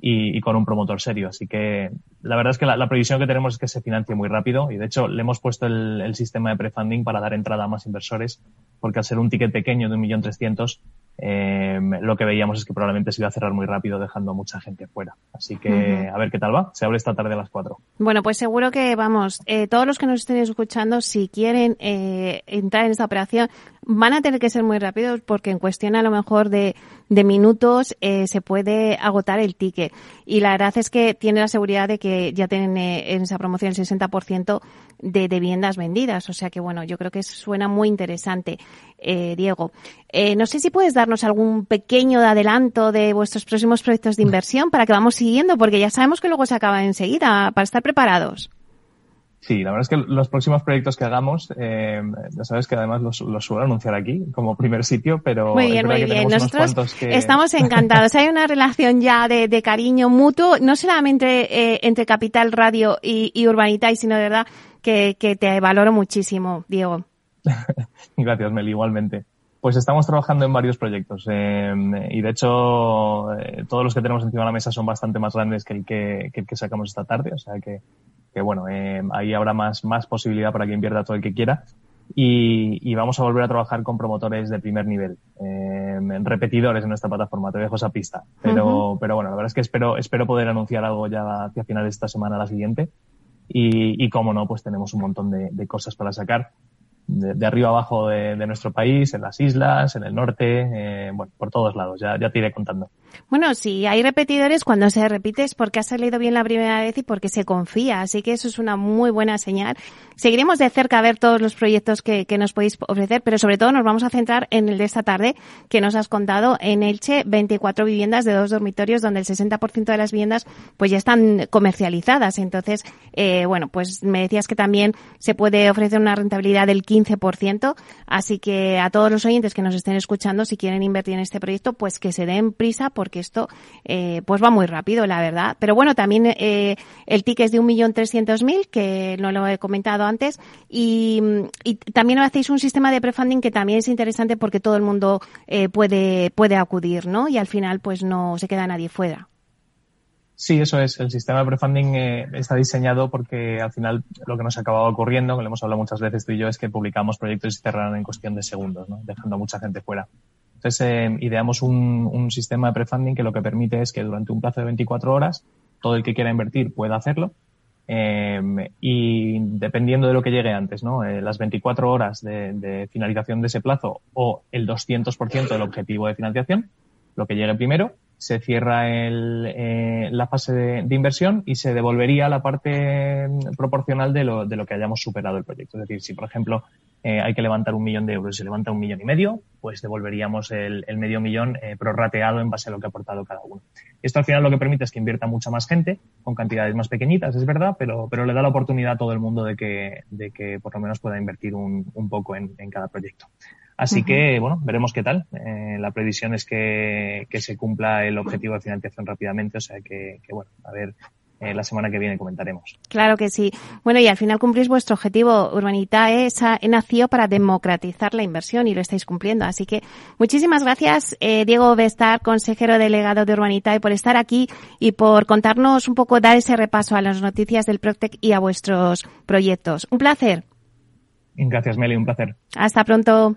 y, y, con un promotor serio. Así que la verdad es que la, la, previsión que tenemos es que se financie muy rápido y de hecho le hemos puesto el, el sistema de prefunding para dar entrada a más inversores porque al ser un ticket pequeño de un millón trescientos eh, lo que veíamos es que probablemente se iba a cerrar muy rápido dejando a mucha gente fuera. Así que uh -huh. a ver qué tal va. Se abre esta tarde a las 4. Bueno, pues seguro que vamos, eh, todos los que nos estén escuchando, si quieren eh, entrar en esta operación, van a tener que ser muy rápidos porque en cuestión a lo mejor de, de minutos eh, se puede agotar el ticket. Y la verdad es que tiene la seguridad de que ya tienen eh, en esa promoción el 60% de, de, viviendas vendidas. O sea que bueno, yo creo que suena muy interesante, eh, Diego. Eh, no sé si puedes darnos algún pequeño adelanto de vuestros próximos proyectos de inversión para que vamos siguiendo, porque ya sabemos que luego se acaba enseguida, para estar preparados. Sí, la verdad es que los próximos proyectos que hagamos, eh, ya sabes que además los, suelo anunciar aquí como primer sitio, pero muy bien, muy bien. Nosotros estamos encantados. Hay una relación ya de, cariño mutuo, no solamente eh, entre Capital Radio y, y Urbanita, sino de verdad que, que te valoro muchísimo, Diego. Gracias, Mel, igualmente. Pues estamos trabajando en varios proyectos eh, y de hecho todos los que tenemos encima de la mesa son bastante más grandes que el que, que, el que sacamos esta tarde, o sea que que bueno, eh, ahí habrá más, más posibilidad para que invierta todo el que quiera. Y, vamos a volver a trabajar con promotores de primer nivel, eh, repetidores en nuestra plataforma, te dejo esa pista. Pero, pero bueno, la verdad es que espero, espero poder anunciar algo ya hacia finales de esta semana, la siguiente. Y, y como no, pues tenemos un montón de, de cosas para sacar de, arriba abajo de, nuestro país, en las islas, en el norte, eh, bueno, por todos lados. Ya, ya te iré contando. Bueno, si hay repetidores, cuando se repite es porque ha salido bien la primera vez y porque se confía. Así que eso es una muy buena señal. Seguiremos de cerca a ver todos los proyectos que, que nos podéis ofrecer, pero sobre todo nos vamos a centrar en el de esta tarde que nos has contado en Elche, 24 viviendas de dos dormitorios donde el 60% de las viviendas pues ya están comercializadas. Entonces, eh, bueno, pues me decías que también se puede ofrecer una rentabilidad del 15 15%. Así que a todos los oyentes que nos estén escuchando, si quieren invertir en este proyecto, pues que se den prisa porque esto eh, pues va muy rápido, la verdad. Pero bueno, también eh, el ticket es de 1.300.000, que no lo he comentado antes, y, también hacéis un sistema de prefunding que también es interesante porque todo el mundo eh, puede, puede acudir, ¿no? Y al final pues no se queda nadie fuera. Sí, eso es. El sistema de prefunding eh, está diseñado porque al final lo que nos ha acabado ocurriendo, que lo hemos hablado muchas veces tú y yo, es que publicamos proyectos y se cerran en cuestión de segundos, ¿no? dejando a mucha gente fuera. Eh, ideamos un, sistema de prefunding que lo que permite es que durante un plazo de 24 horas todo el que quiera invertir pueda hacerlo. Eh, y dependiendo de lo que llegue antes, ¿no? Eh, las 24 horas de, de finalización de ese plazo o el 200% del objetivo de financiación, lo que llegue primero, se cierra el, eh, la fase de, inversión y se devolvería la parte proporcional de lo, de lo que hayamos superado el proyecto. Es decir, si por ejemplo eh, hay que levantar un millón de euros y se levanta un millón y medio, pues devolveríamos el, el medio millón eh, prorrateado en base a lo que ha aportado cada uno. Esto al final lo que permite es que invierta mucha más gente con cantidades más pequeñitas, es verdad, pero, pero le da la oportunidad a todo el mundo de que, de que por lo menos pueda invertir un, un poco en, en cada proyecto. Así que, bueno, veremos qué tal. Eh, la previsión es que, que, se cumpla el objetivo de financiación rápidamente, o sea que, que bueno, a ver, eh, la semana que viene comentaremos. Claro que sí. Bueno, y al final cumplís vuestro objetivo. Urbanitae nació para democratizar la inversión y lo estáis cumpliendo. Así que muchísimas gracias, eh, Diego Bestar, consejero delegado de Urbanitae, por estar aquí y por contarnos un poco, dar ese repaso a las noticias del Proctec y a vuestros proyectos. Un placer. Gracias, Meli, un placer. Hasta pronto.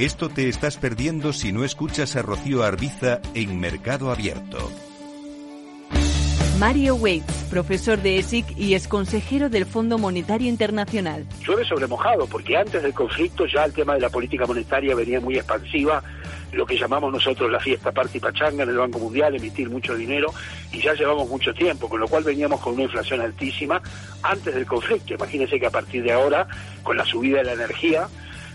Esto te estás perdiendo si no escuchas a Rocío Arbiza en Mercado Abierto. Mario Waits, profesor de ESIC y ex consejero del Fondo Monetario Internacional. Llueve sobre mojado, porque antes del conflicto ya el tema de la política monetaria venía muy expansiva, lo que llamamos nosotros la fiesta party pachanga en el Banco Mundial, emitir mucho dinero, y ya llevamos mucho tiempo, con lo cual veníamos con una inflación altísima antes del conflicto. Imagínense que a partir de ahora, con la subida de la energía,